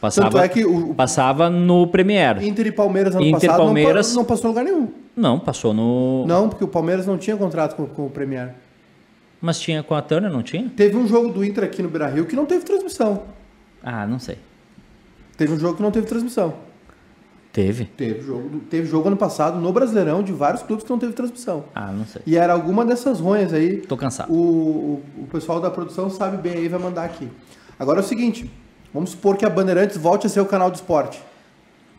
Passava, Tanto é que o- passava no Premier. Inter e Palmeiras ano Inter passado não pa- Palmeiras- Não, passou em lugar nenhum. Não, passou no. Não, porque o Palmeiras não tinha contrato com, com o Premier. Mas tinha com a Turner, não tinha? Teve um jogo do Inter aqui no Beira-Rio que não teve transmissão. Ah, não sei. Teve um jogo que não teve transmissão. Teve? Teve jogo, teve jogo ano passado no Brasileirão de vários clubes que não teve transmissão. Ah, não sei. E era alguma dessas ronhas aí. Tô cansado. O, o, o pessoal da produção sabe bem aí, vai mandar aqui. Agora é o seguinte: vamos supor que a Bandeirantes volte a ser o canal de esporte.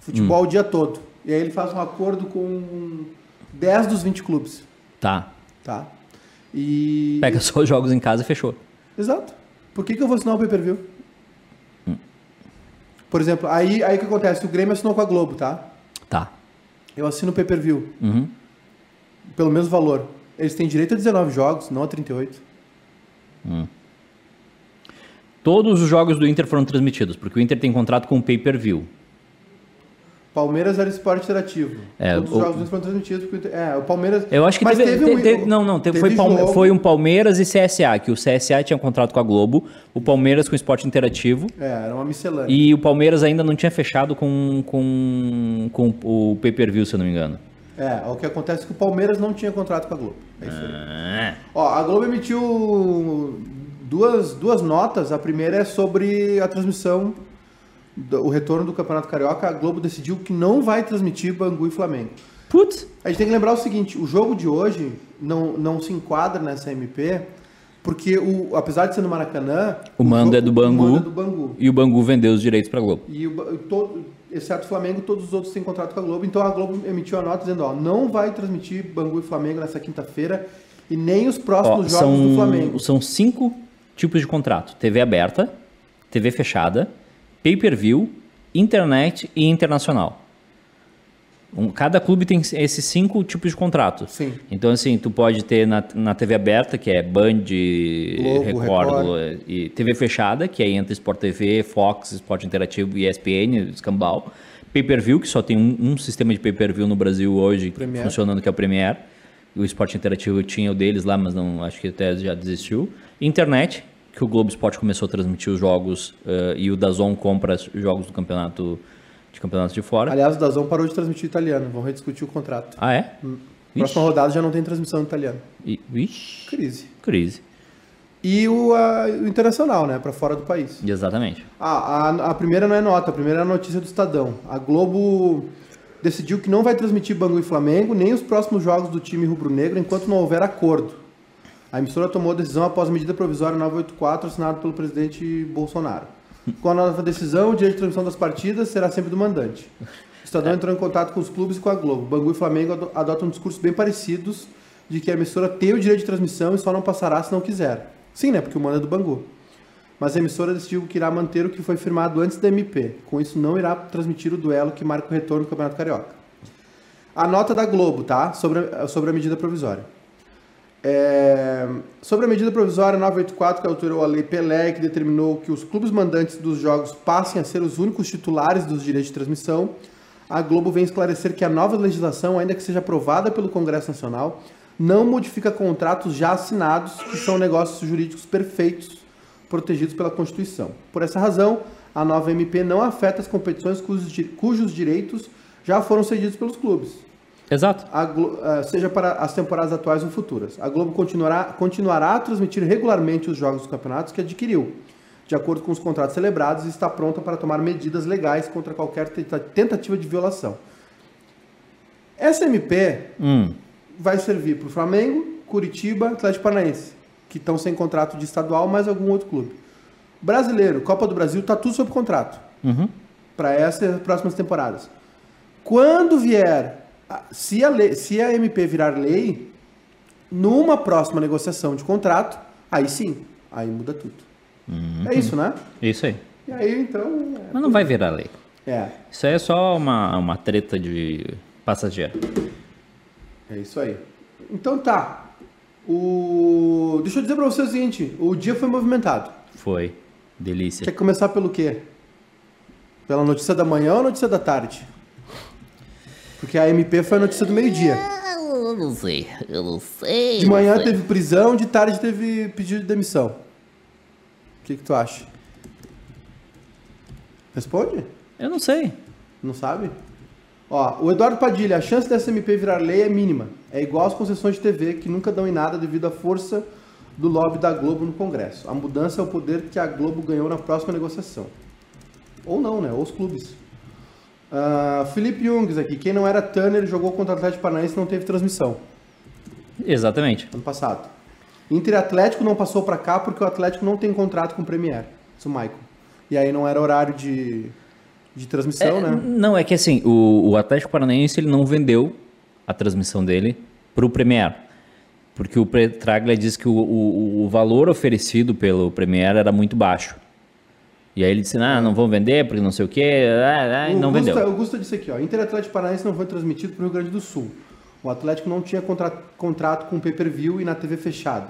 Futebol Hum. o dia todo. E aí ele faz um acordo com 10 dos 20 clubes. Tá. Tá? E. Pega só os jogos em casa e fechou. Exato. Por que, que eu vou assinar o pay-per-view? Por exemplo, aí aí o que acontece? O Grêmio assinou com a Globo, tá? Tá. Eu assino o pay-per-view. Uhum. Pelo mesmo valor. Eles têm direito a 19 jogos, não a 38. Todos os jogos do Inter foram transmitidos, porque o Inter tem contrato com o pay-per-view. Palmeiras era esporte interativo. É, Todos o- os jogos do Inter foram transmitidos. Porque, é, o Palmeiras. Eu acho que teve, teve um- te- te- não, não, teve, foi, teve Palme- foi um Palmeiras e CSA, que o CSA tinha contrato com a Globo, o Palmeiras com o Esporte Interativo É, era uma miscelânea. e o Palmeiras ainda não tinha fechado com, com, com o pay-per-view, se eu não me engano. É, o que acontece é que o Palmeiras não tinha contrato com a Globo. É isso aí. Ah, Ó, a Globo emitiu duas, duas notas. A primeira é sobre a transmissão, do, o retorno do Campeonato Carioca. A Globo decidiu que não vai transmitir Bangu e Flamengo. Putz! A gente tem que lembrar o seguinte: o jogo de hoje não, não se enquadra nessa MP, porque o, apesar de ser no Maracanã, O mando jogo- é do O Bangu. mando é do Bangu. E o Bangu vendeu os direitos pra Globo. E o, todo, exceto o Flamengo, todos os outros têm contrato com a Globo. Então a Globo emitiu a nota dizendo: ó, não vai transmitir Bangu e Flamengo nessa quinta-feira e nem os Ó, próximos jogos do são, Flamengo. são cinco tipos de contrato: TV aberta, TV fechada, pay-per-view, internet e internacional. Um- cada clube tem esses cinco tipos de contrato. Sim. Então, assim, tu pode ter na, na TV aberta, que é Band, Globo, Record, Record. e TV fechada, que aí entra Sport TV, Fox, Sport Interativo e ESPN, Escambau. Pay-per-view, que só tem um, um sistema de pay-per-view no Brasil hoje Premier. funcionando, que é o Premier. O Esporte Interativo tinha o deles lá, mas não acho que até já desistiu. Internet, que o Globo Esporte começou a transmitir os jogos eh, e o Dazon compra os jogos do campeonato de campeonatos de fora. Aliás, o Dazão parou de transmitir italiano. Vão rediscutir o contrato. Ah, é? Próxima rodada já não tem transmissão em italiano. I- Ixi, Crise. crise. E o, a- o internacional, né? Pra fora do país. Exatamente. Ah, a, a primeira não é nota, a primeira é a notícia do Estadão. A Globo decidiu que não vai transmitir Bangu e Flamengo, nem os próximos jogos do time rubro-negro, enquanto não houver acordo. A emissora tomou a decisão após a medida provisória 984, assinada pelo presidente Bolsonaro. Com a nova decisão, o direito de transmissão das partidas será sempre do mandante. O Estadão entrou em contato com os clubes e com a Globo. Bangu e Flamengo ado- adotam discursos bem parecidos de que a emissora tem o direito de transmissão e só não passará se não quiser. Sim, né? Porque o mando é do Bangu mas a emissora decidiu que irá manter o que foi firmado antes da MP. Com isso, não irá transmitir o duelo que marca o retorno do Campeonato Carioca. A nota da Globo, tá? Sobre a, sobre a medida provisória. É, sobre a medida provisória 984, que alterou a Lei Pelé, que determinou que os clubes mandantes dos jogos passem a ser os únicos titulares dos direitos de transmissão, a Globo vem esclarecer que a nova legislação, ainda que seja aprovada pelo Congresso Nacional, não modifica contratos já assinados, que são negócios jurídicos perfeitos, protegidos pela Constituição. Por essa razão, a nova MP não afeta as competições cujos, di- cujos direitos já foram cedidos pelos clubes Exato. eh, seja para as temporadas atuais ou futuras. A Globo continuará, continuará a transmitir regularmente os jogos dos campeonatos que adquiriu, de acordo com os contratos celebrados, e está pronta para tomar medidas legais contra qualquer tenta- tentativa de violação. Essa MP Hum. vai servir para o Flamengo, Curitiba, Atlético Paranaense, que estão sem contrato de estadual, mais algum outro clube. Brasileiro, Copa do Brasil, tá tudo sob contrato Uhum. para essas próximas temporadas. Quando vier, se a, lei- se a MP virar lei, numa próxima negociação de contrato, aí sim, aí muda tudo. É isso, né? Isso aí. E aí, então. Mas não vai virar lei. É, Isso aí é só uma, uma treta de passageiro. é isso aí. Então tá. O... Deixa eu dizer pra você o seguinte: o dia foi movimentado. Foi. Delícia. Quer começar pelo quê? Pela notícia da manhã ou notícia da tarde? Porque a MP foi a notícia do meio-dia. Eu não sei, eu não sei. De manhã sei. teve prisão, de tarde teve pedido de demissão. O que, que tu acha? Responde? Eu não sei. Não sabe? Ó, o Eduardo Padilha, a chance dessa MP virar lei é mínima. É igual às concessões de TV, que nunca dão em nada devido à força do lobby da Globo no Congresso. A mudança é o poder que a Globo ganhou na próxima negociação. Ou não, né? Ou os clubes. Ah, Felipe Jungs aqui. Quem não era Turner jogou contra o Atlético Paranaense e não teve transmissão. Exatamente. ano passado. Inter Atlético não passou pra cá porque o Atlético não tem contrato com o Premier. Isso, Michael. E aí não era horário de, de transmissão, É, né? Não, é que assim, o, o Atlético Paranaense ele não vendeu a transmissão dele pro Premier. Porque o Petraglia disse que o, o, o valor oferecido pelo Premier era muito baixo. E aí ele disse, ah, não vão vender porque não sei o quê, ah, ah, e o não Gusta, vendeu. O Gusta disse aqui, ó. Inter Atlético Paranaense não foi transmitido pro Rio Grande do Sul. O Atlético não tinha contra- contrato com o pay-per-view e na TV fechada.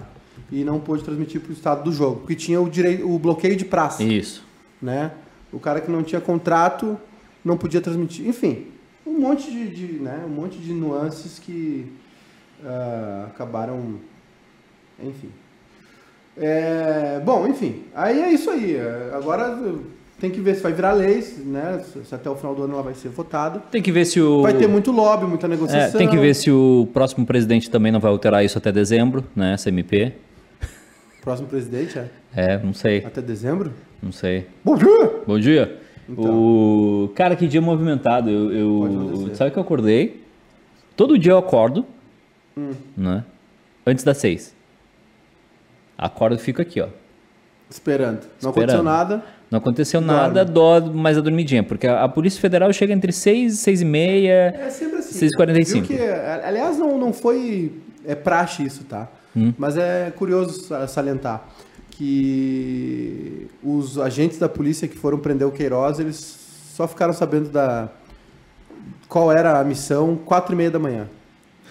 E não pôde transmitir pro estado do jogo. Porque tinha o, direito, o bloqueio de praça. Isso. né? O cara que não tinha contrato não podia transmitir. Enfim, um monte de, de, né? um monte de nuances que ah, acabaram, enfim. É, bom, enfim, aí é isso aí. É, Agora uh, tem que ver se vai virar lei, né? Se, até o final do ano ela vai ser votada. Tem que ver se o. Vai ter muito lobby, muita É, negociação. tem que ver se o próximo presidente também não vai alterar isso até dezembro, né? Essa MP. Próximo presidente, é? É, não sei, Até dezembro? não sei. Bom dia! Bom dia. O cara, que dia movimentado. Eu, Então. Eu sabe que eu acordei? Todo dia eu acordo, Hum. né? Antes das seis. Acordo e fico aqui, ó. Esperando. Não Esperando. aconteceu nada. Não aconteceu Dorme. nada, dó mais a dormidinha, porque a, a Polícia Federal chega entre seis e seis e meia. É sempre assim. 6h45. Viu que, aliás, não, não foi é praxe isso, tá? Hum. Mas é curioso sa- salientar que os agentes da polícia que foram prender o Queiroz, eles só ficaram sabendo da qual era a missão quatro e meia da manhã.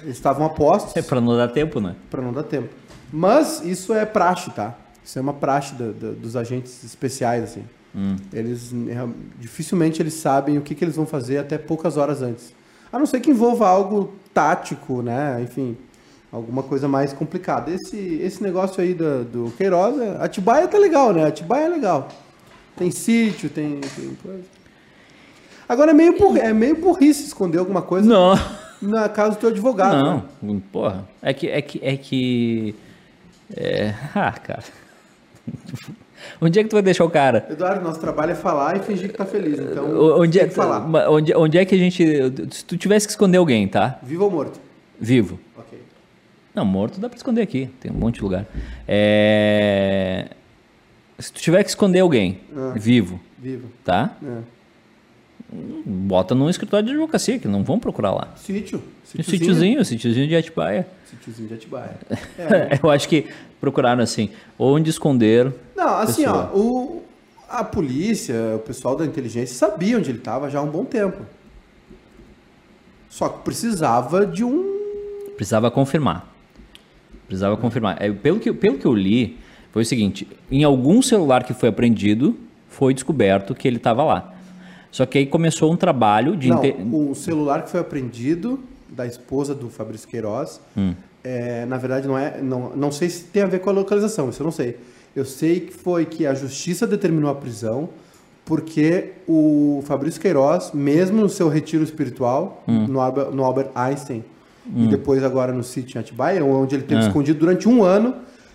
Eles estavam apostos É pra não dar tempo, né? para não dar tempo. Mas isso é praxe, tá? Isso é uma praxe da- da- dos agentes especiais, assim. Eles é, dificilmente eles sabem o que, que eles vão fazer até poucas horas antes. A não ser que envolva algo tático, né? Enfim, alguma coisa mais complicada. Esse, esse negócio aí do, do Queiroz, é- Atibaia tá legal, né? Atibaia é legal. Tem sítio, tem, tem coisa. Agora é meio, burri, é meio burrice esconder alguma coisa Não. na casa do teu advogado. né? Não, porra. É que. É que. É que. É... <laughs> Ah, cara. Onde é que tu vai deixar o cara? Eduardo, nosso trabalho é falar e fingir que tá feliz. Então, Onde é, que falar. onde, onde é que a gente. Se tu tivesse que esconder alguém, tá? Vivo ou morto? Vivo. Ok. Não, morto dá pra esconder aqui. Tem um monte de lugar. É... Se tu tiver que esconder alguém Ah. vivo, Vivo. tá? É. Bota num escritório de advocacia, que não vão procurar lá. Sítio. Um sítiozinho, sítiozinho de Atibaia. Sítiozinho de Atibaia. <laughs> É. Eu acho que procuraram assim, onde esconder. Não, assim, Pessoa. ó, o, a polícia, o pessoal da inteligência sabia onde ele estava já há um bom tempo. Só que precisava de um. Precisava confirmar. Precisava confirmar. É, pelo, que, pelo que eu li, foi o seguinte: em algum celular que foi apreendido, foi descoberto que ele estava lá. Só que aí começou um trabalho de. Não, inte- o celular que foi apreendido da esposa do Fabrício Queiroz, Hum. é, na verdade não é. Não, não sei se tem a ver com a localização, isso eu não sei. Eu sei que foi que a justiça determinou a prisão porque o Fabrício Queiroz, mesmo no seu retiro espiritual, Hum. no, Albert, no Albert Einstein, e depois agora no sítio em Atibaia, onde ele teve Ah. escondido durante um ano,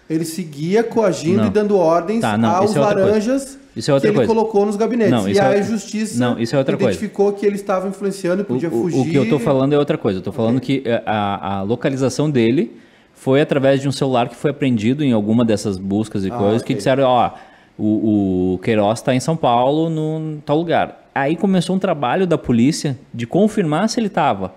ele seguia coagindo Não. e dando ordens Tá, não, aos é coisa. laranjas é que coisa. ele colocou nos gabinetes. Não, e isso a é- justiça Não, isso é outra coisa. identificou que ele estava influenciando e podia o- fugir. o que eu tô falando é outra coisa. Eu tô falando que eh, a, a localização dele foi através de um celular que foi apreendido em alguma dessas buscas e Ah, coisas que ok. disseram, ó, o, o Queiroz está em São Paulo, no tal lugar. Aí começou um trabalho da polícia de confirmar se ele estava.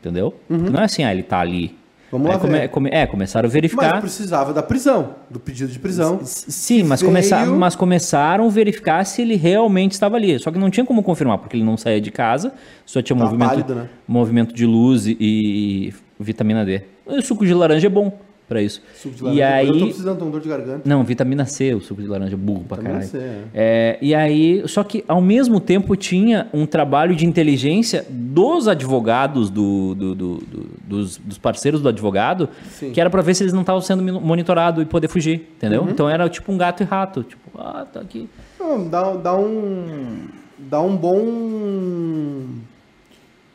Entendeu? Não é assim, ah, ele tá ali. Uhum. Vamos Aí lá come- ver. come- é, começaram a Mas verificar. precisava da prisão, do pedido de prisão. S- Sim, mas, veio- começa- mas começaram a verificar se ele realmente estava ali. Só que não tinha como confirmar, porque ele não saía de casa, só tinha Tá movimento, pálido, né? movimento de luz e, e vitamina D. O suco de laranja é bom pra isso. Suco de e laranja. aí, Eu tô precisando de um dor de garganta. não, vitamina C, o suco de laranja é burro pra Vitamina caralho. C, É, e aí, só que ao mesmo tempo tinha um trabalho de inteligência dos advogados, do, do- do- do- dos, dos parceiros do advogado, Sim. que era pra ver se eles não estavam sendo monitorados e poder fugir, entendeu? Uhum. Então era tipo um gato e rato, tipo, ah, tá aqui. Não, dá, dá um. Dá um bom.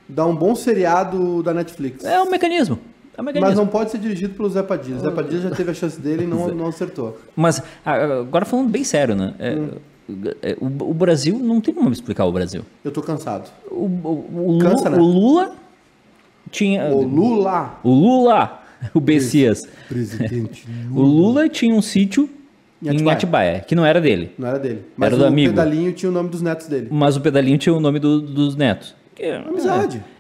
Dá um bom seriado da Netflix. É um mecanismo. É. Mas não pode ser dirigido pelo Zé Padilha. Zé Padilha já teve a chance dele e não, não acertou. Mas ah, agora falando bem sério, né? É, Hum. é, o, o Brasil não tem como explicar o Brasil. Eu tô cansado. O, o- o Cansa, né? o Lula tinha. O Lula, O Lula, o Bessias. presidente <laughs> O Lula tinha um sítio Em em Atibaia. Atibaia, que não era dele. Não era dele. Mas Era o do amigo. pedalinho tinha o nome dos netos dele. Mas o pedalinho tinha o nome do- dos netos. Que- Amizade. é,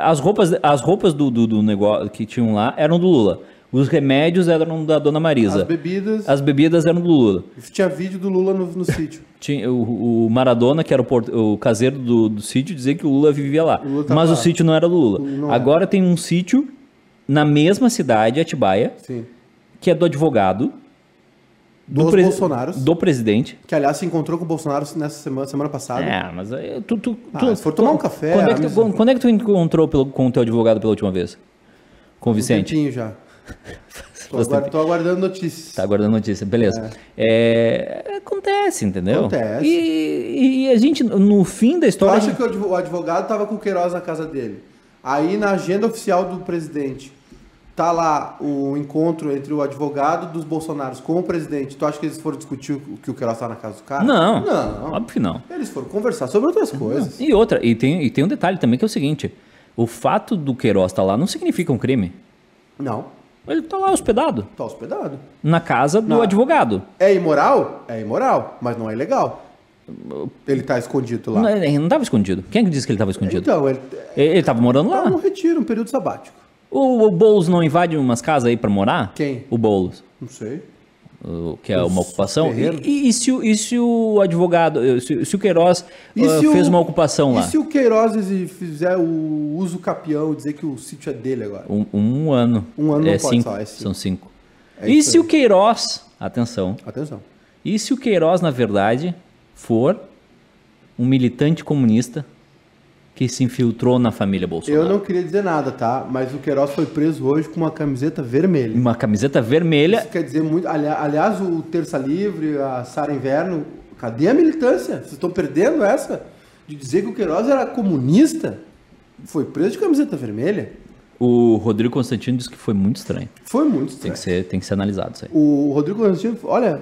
As roupas, as roupas do, do, do negócio que tinham lá eram do Lula. Os remédios eram da Dona Marisa. As bebidas. As bebidas eram do Lula. Tinha vídeo do Lula no, no sítio. <laughs> Tinha o, o Maradona, que era o, port- o caseiro do, do sítio, dizia que o Lula vivia lá. O Lula tava Mas o lá. sítio não era do Lula. Não era. Agora tem um sítio na mesma cidade, Atibaia, Sim. que é do advogado. Dos presi- Bolsonaros. Do presidente. Que, aliás, se encontrou com o Bolsonaro nessa semana, semana passada. É, mas aí tu, tu, Ah, tu- for tomar um café, Quando é, que tu, quando é que tu encontrou pelo, com o teu advogado pela última vez? Com o Um Vicente? tempinho já. <laughs> Tô, aguard- tô aguardando notícias. Tá aguardando notícia, beleza. É, acontece, entendeu? Acontece. E, e a gente, no fim da história. a acha gente- que o advogado tava com o Queiroz na casa dele? Aí na agenda oficial do presidente tá lá o encontro entre o advogado dos Bolsonaros com o presidente. Tu acha que eles foram discutir o que o Queiroz tá na casa do cara? Não, Não. óbvio que não. Eles foram conversar sobre outras coisas. E outra, e tem, e tem um detalhe também que é o seguinte: o fato do Queiroz estar lá não significa um crime. Não. Ele tá lá hospedado, Tá hospedado. na casa do Não. advogado. É imoral? É imoral, mas não é ilegal. Ele tá escondido lá. Não, ele não estava escondido. Quem é que disse que ele estava escondido? Então, ele Ele estava morando tá lá. num retiro, um período sabático. O, o Boulos não invade umas casas aí pra morar? Quem? O Boulos. Não sei. o- Que é uma ocupação. E, e se, o- e se o advogado, se, se o Queiroz E ah, se o- fez uma ocupação E lá? se o Queiroz fizer o uso capião, dizer que o sítio é dele agora? Um, um ano. Um ano é não pode cinco. só, é cinco. São cinco. É e se aí. o Queiroz, atenção, Atenção. e se o Queiroz, na verdade, for um militante comunista que se infiltrou na família Bolsonaro? Eu não queria dizer nada, tá? Mas o Queiroz foi preso hoje com uma camiseta vermelha. Uma camiseta vermelha. Isso quer dizer muito. ali- Aliás, o Terça Livre, a Sara Inverno, cadê a militância? Vocês estão perdendo essa? De dizer que o Queiroz era comunista? Foi preso de camiseta vermelha? O Rodrigo Constantino disse que foi muito estranho. Foi muito Tem estranho. que ser, tem que ser analisado isso aí. O Rodrigo Constantino, olha,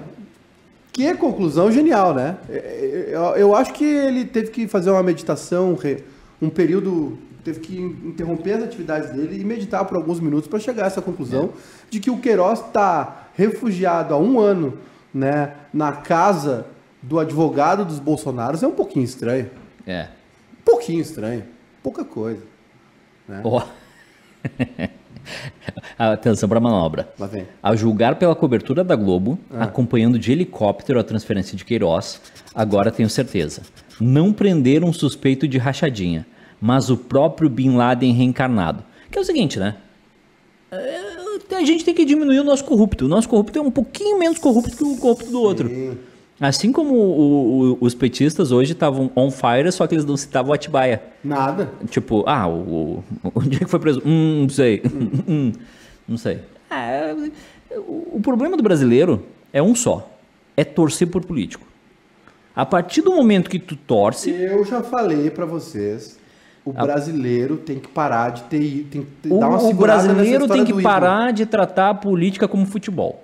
que conclusão genial, né? É, Eu, eu acho que ele teve que fazer uma meditação, re- um período, teve que interromper as atividades dele e meditar por alguns minutos para chegar a essa conclusão de que o Queiroz está refugiado há um ano, né, na casa do advogado dos Bolsonaros é um pouquinho estranho, É. um pouquinho estranho, pouca coisa. Ó. <laughs> Atenção para a manobra. Lá vem. A julgar pela cobertura da Globo, Ah. acompanhando de helicóptero a transferência de Queiroz, agora tenho certeza. Não prenderam um suspeito de rachadinha, mas o próprio Bin Laden reencarnado. Que é o seguinte, né? É, A gente tem que diminuir o nosso corrupto. O nosso corrupto é um pouquinho menos corrupto que o corrupto do outro. Sim. Assim como o- o- os petistas hoje estavam on fire, só que eles não citavam o Atibaia. Nada. Tipo, ah, o, o, <laughs> onde é que foi preso? Hum, não sei. Hum, <laughs> não sei. Ah, é, o, o problema do brasileiro é um só. É torcer por político. A partir do momento que tu torce, Eu já falei pra vocês, o brasileiro tem que parar de ter, tem que o, dar uma o nessa brasileiro tem que parar de tratar a política como futebol.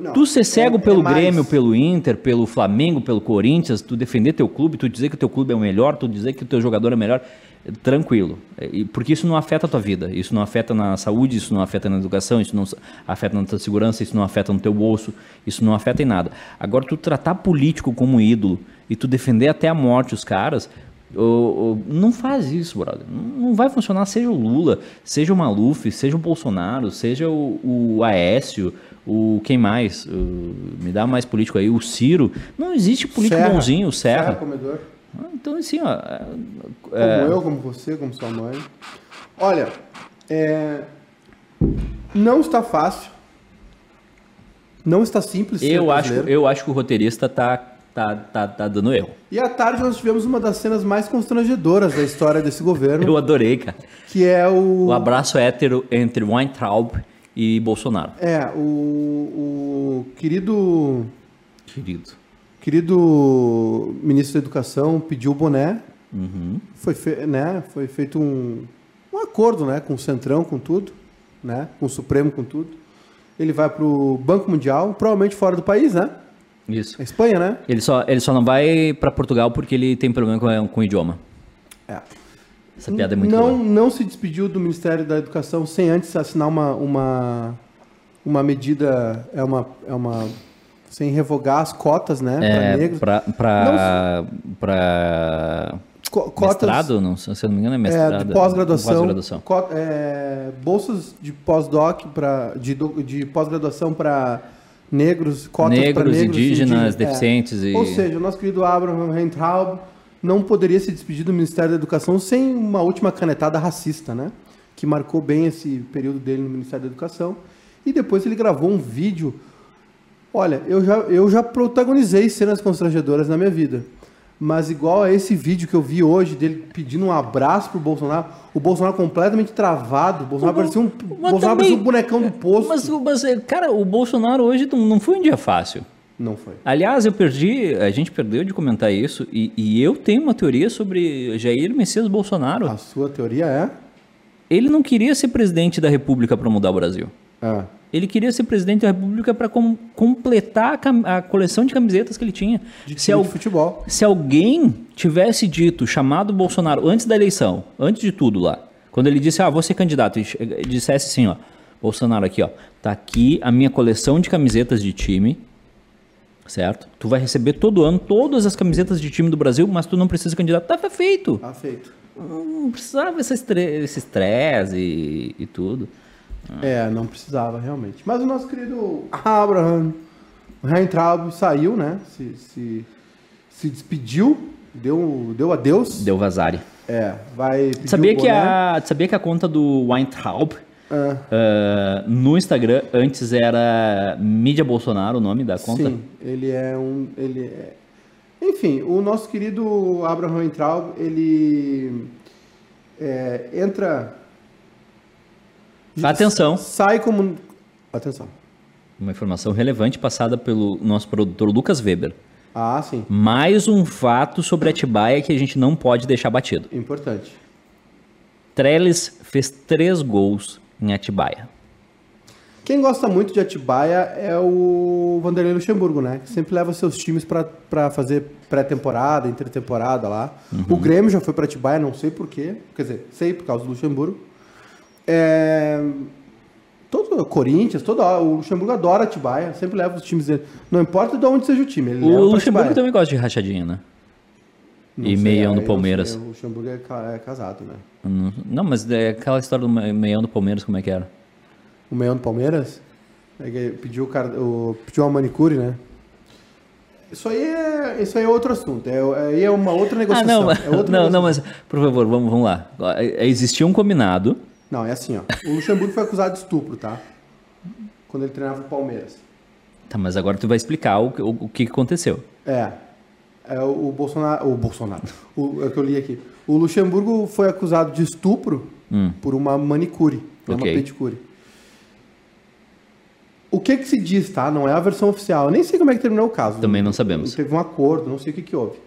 Não, Tu ser cego é- pelo é mais- Grêmio, pelo Inter, pelo Flamengo, pelo Corinthians, tu defender teu clube, tu dizer que o teu clube é o melhor, tu dizer que o teu jogador é melhor, é, tranquilo. É, Porque isso não afeta a tua vida, isso não afeta na saúde, isso não afeta na educação, isso não afeta na tua segurança, isso não afeta no teu bolso, isso não afeta em nada. Agora, tu tratar político como ídolo e tu defender até a morte os caras, não faz isso, brother. Não não vai funcionar, seja o Lula, seja o Maluf, seja o Bolsonaro, seja o, o Aécio, o quem mais? O- me dá mais político aí, o Ciro. Não existe político Serra. bonzinho, o Serra. comedor. Ah, Então, assim, ó. é- Como é, eu, como você, como sua mãe. Olha, é, não está fácil. Não está simples eu, acho, brasileiro. eu acho que o roteirista tá, tá, tá, tá dando erro. E à tarde nós tivemos uma das cenas mais constrangedoras da história desse governo, <laughs> Eu adorei, cara. que é o... O abraço hétero entre Weintraub e Bolsonaro. É, o, o querido, Querido. querido ministro da Educação pediu o boné. Uhum. Foi, fe- né, foi feito um, um acordo né, com o Centrão, com tudo, né, com o Supremo, com tudo. Ele vai para o Banco Mundial, provavelmente fora do país, né? Isso. A Espanha, né? Ele só, ele só não vai pra Portugal porque ele tem problema com, com o idioma. É. Essa piada é muito não, boa. não se despediu do Ministério da Educação sem antes assinar uma, uma, uma medida, é uma, é uma, sem revogar as cotas, né, para É, negros. pra, pra, pra Co- cotas mestrado, não, se eu não me engano é é, mestrado. de pós-graduação, co- é, bolsas de pós-doc para de, de pós-graduação para negros, cotas para Negros, negros, indígenas, indígenas, é. deficientes e... Ou seja, o nosso querido Abraham Reintraub não poderia se despedir do Ministério da Educação sem uma última canetada racista, né? Que marcou bem esse período dele no Ministério da Educação. E depois ele gravou um vídeo. Olha, eu já, eu já protagonizei cenas constrangedoras na minha vida. Mas igual a esse vídeo que eu vi hoje dele pedindo um abraço pro Bolsonaro, o Bolsonaro completamente travado, o Bolsonaro parecia um, Bolsonaro também- parecia um bonecão do posto. Mas, mas, cara, o Bolsonaro hoje não não foi um dia fácil. Não foi. Aliás, eu perdi, a gente perdeu de comentar isso, e, e eu tenho uma teoria sobre Jair Messias Bolsonaro. A sua teoria é? Ele não queria ser presidente da República para mudar o Brasil. É. Ele queria ser presidente da República para completar a, a coleção de camisetas que ele tinha. De Se, al- futebol. se alguém tivesse dito, chamado Bolsonaro antes da eleição, antes de tudo lá, quando ele disse, ah, vou ser candidato, e dissesse assim, ó, Bolsonaro aqui, ó, tá aqui a minha coleção de camisetas de time, certo? Tu vai receber todo ano todas as camisetas de time do Brasil, mas tu não precisa ser candidato. Tava feito. Tá feito. Não precisava esse estre- esse estresse e, e tudo. É, não precisava realmente. Mas o nosso querido Abraham Reintraub saiu, né? Se, se, se despediu, deu, deu adeus. Deu vazare. É, vai pedir Sabia que, a, sabia que a conta do Weintraub Ah, ah, no Instagram antes era Mídia Bolsonaro, o nome da conta? Sim, ele é um. Ele é... Enfim, o nosso querido Abraham Reintraub, ele é, entra. Atenção. Sai como. Atenção. Uma informação relevante passada pelo nosso produtor Lucas Weber. Ah, sim. Mais um fato sobre Atibaia que a gente não pode deixar batido. Importante. Trellis fez três gols em Atibaia. Quem gosta muito de Atibaia é o Vanderlei Luxemburgo, né? Que sempre leva seus times pra- pra fazer pré-temporada, intertemporada lá. O Grêmio já foi pra Atibaia, não sei por quê. Quer dizer, sei por causa do Luxemburgo. É... Todo, Corinthians, todo, o Luxemburgo adora Atibaia, sempre leva os times dele. Não importa de onde seja o time, O Luxemburgo também gosta de rachadinha, né? Não e sei, meião do Palmeiras. não O Luxemburgo é, é casado, né? Não, não, mas é aquela história do me- meião do Palmeiras, como é que era? O meião do Palmeiras é que pediu, o pediu uma manicure, né? Isso aí é, isso aí é outro assunto. É, aí é uma outra Ah, negociação. não, mas, é <laughs> não, não, mas por favor, vamos, vamos lá. É, Existia um combinado. Não, é assim, ó. O Luxemburgo foi acusado de estupro, tá? Quando ele treinava o Palmeiras. Tá, mas agora tu vai explicar o, o, o que aconteceu. É. É o, o Bolsonaro. O Bolsonaro. O, é o que eu li aqui. O Luxemburgo foi acusado de estupro Hum. por uma manicure, né, Ok. uma pedicure. O que que se diz, tá? Não é a versão oficial. Eu nem sei como é que terminou o caso. Também não sabemos. Teve um acordo, não sei o que que houve.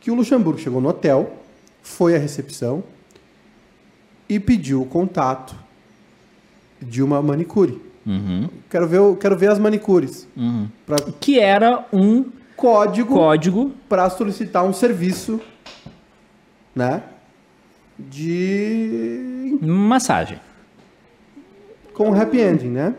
Que o Luxemburgo chegou no hotel, foi à recepção e pediu o contato de uma manicure. Uhum. Quero ver, quero ver as manicures. Uhum. Pra, Que era um código código. para solicitar um serviço, né? De Massagem. com happy ending, né?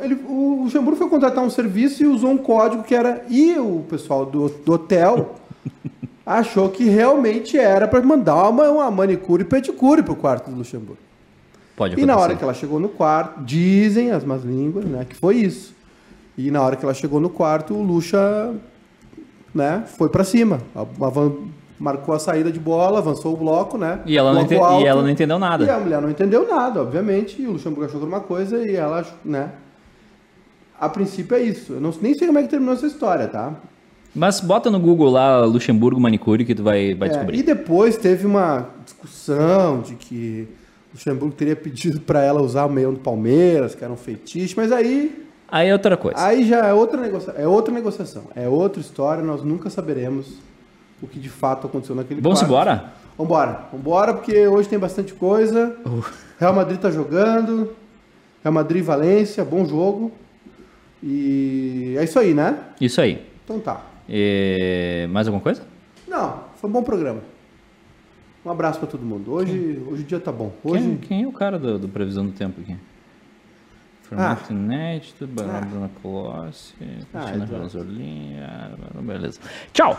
Ele, o Luxemburgo foi contratar um serviço e usou um código que era. E o pessoal do, do hotel <laughs> achou que realmente era para mandar uma, uma manicure e pedicure pro quarto do Luxemburgo. Pode E acontecer. na hora que ela chegou no quarto, dizem as más línguas, né, que foi isso. E na hora que ela chegou no quarto, o Luxa, né, foi pra cima. Avan- marcou a saída de bola, avançou o bloco, né? E ela, não ente- alto. e ela não entendeu E nada. a mulher não entendeu nada, obviamente. E o Luxemburgo achou que era uma coisa e ela, né? A princípio é isso. Eu não, nem sei como é que terminou essa história, tá? Mas bota no Google lá Luxemburgo Manicure que tu vai, vai É, descobrir. e depois teve uma discussão de que Luxemburgo teria <laughs> pedido pra ela usar o meião do Palmeiras, que era um feitiço, mas aí Aí é outra coisa. Aí já é outra, negocia... é outra negociação, é outra história, nós nunca saberemos o que de fato aconteceu naquele Vamos quarto. embora? Vambora, vambora, porque hoje tem bastante coisa. Uh. Real Madrid tá jogando. Real Madrid e Valência, bom jogo. E é isso aí, né? Isso aí. Então tá. E... Mais alguma coisa? Não, foi um bom programa. Um abraço para todo mundo. Hoje, hoje o dia tá bom. Hoje... Quem, quem é o cara do, do, Previsão do Tempo aqui? Formato ah. inédito, Barão ah. Bruna Colossi, ah, Cristina ah, Rosorlin, beleza. Tchau!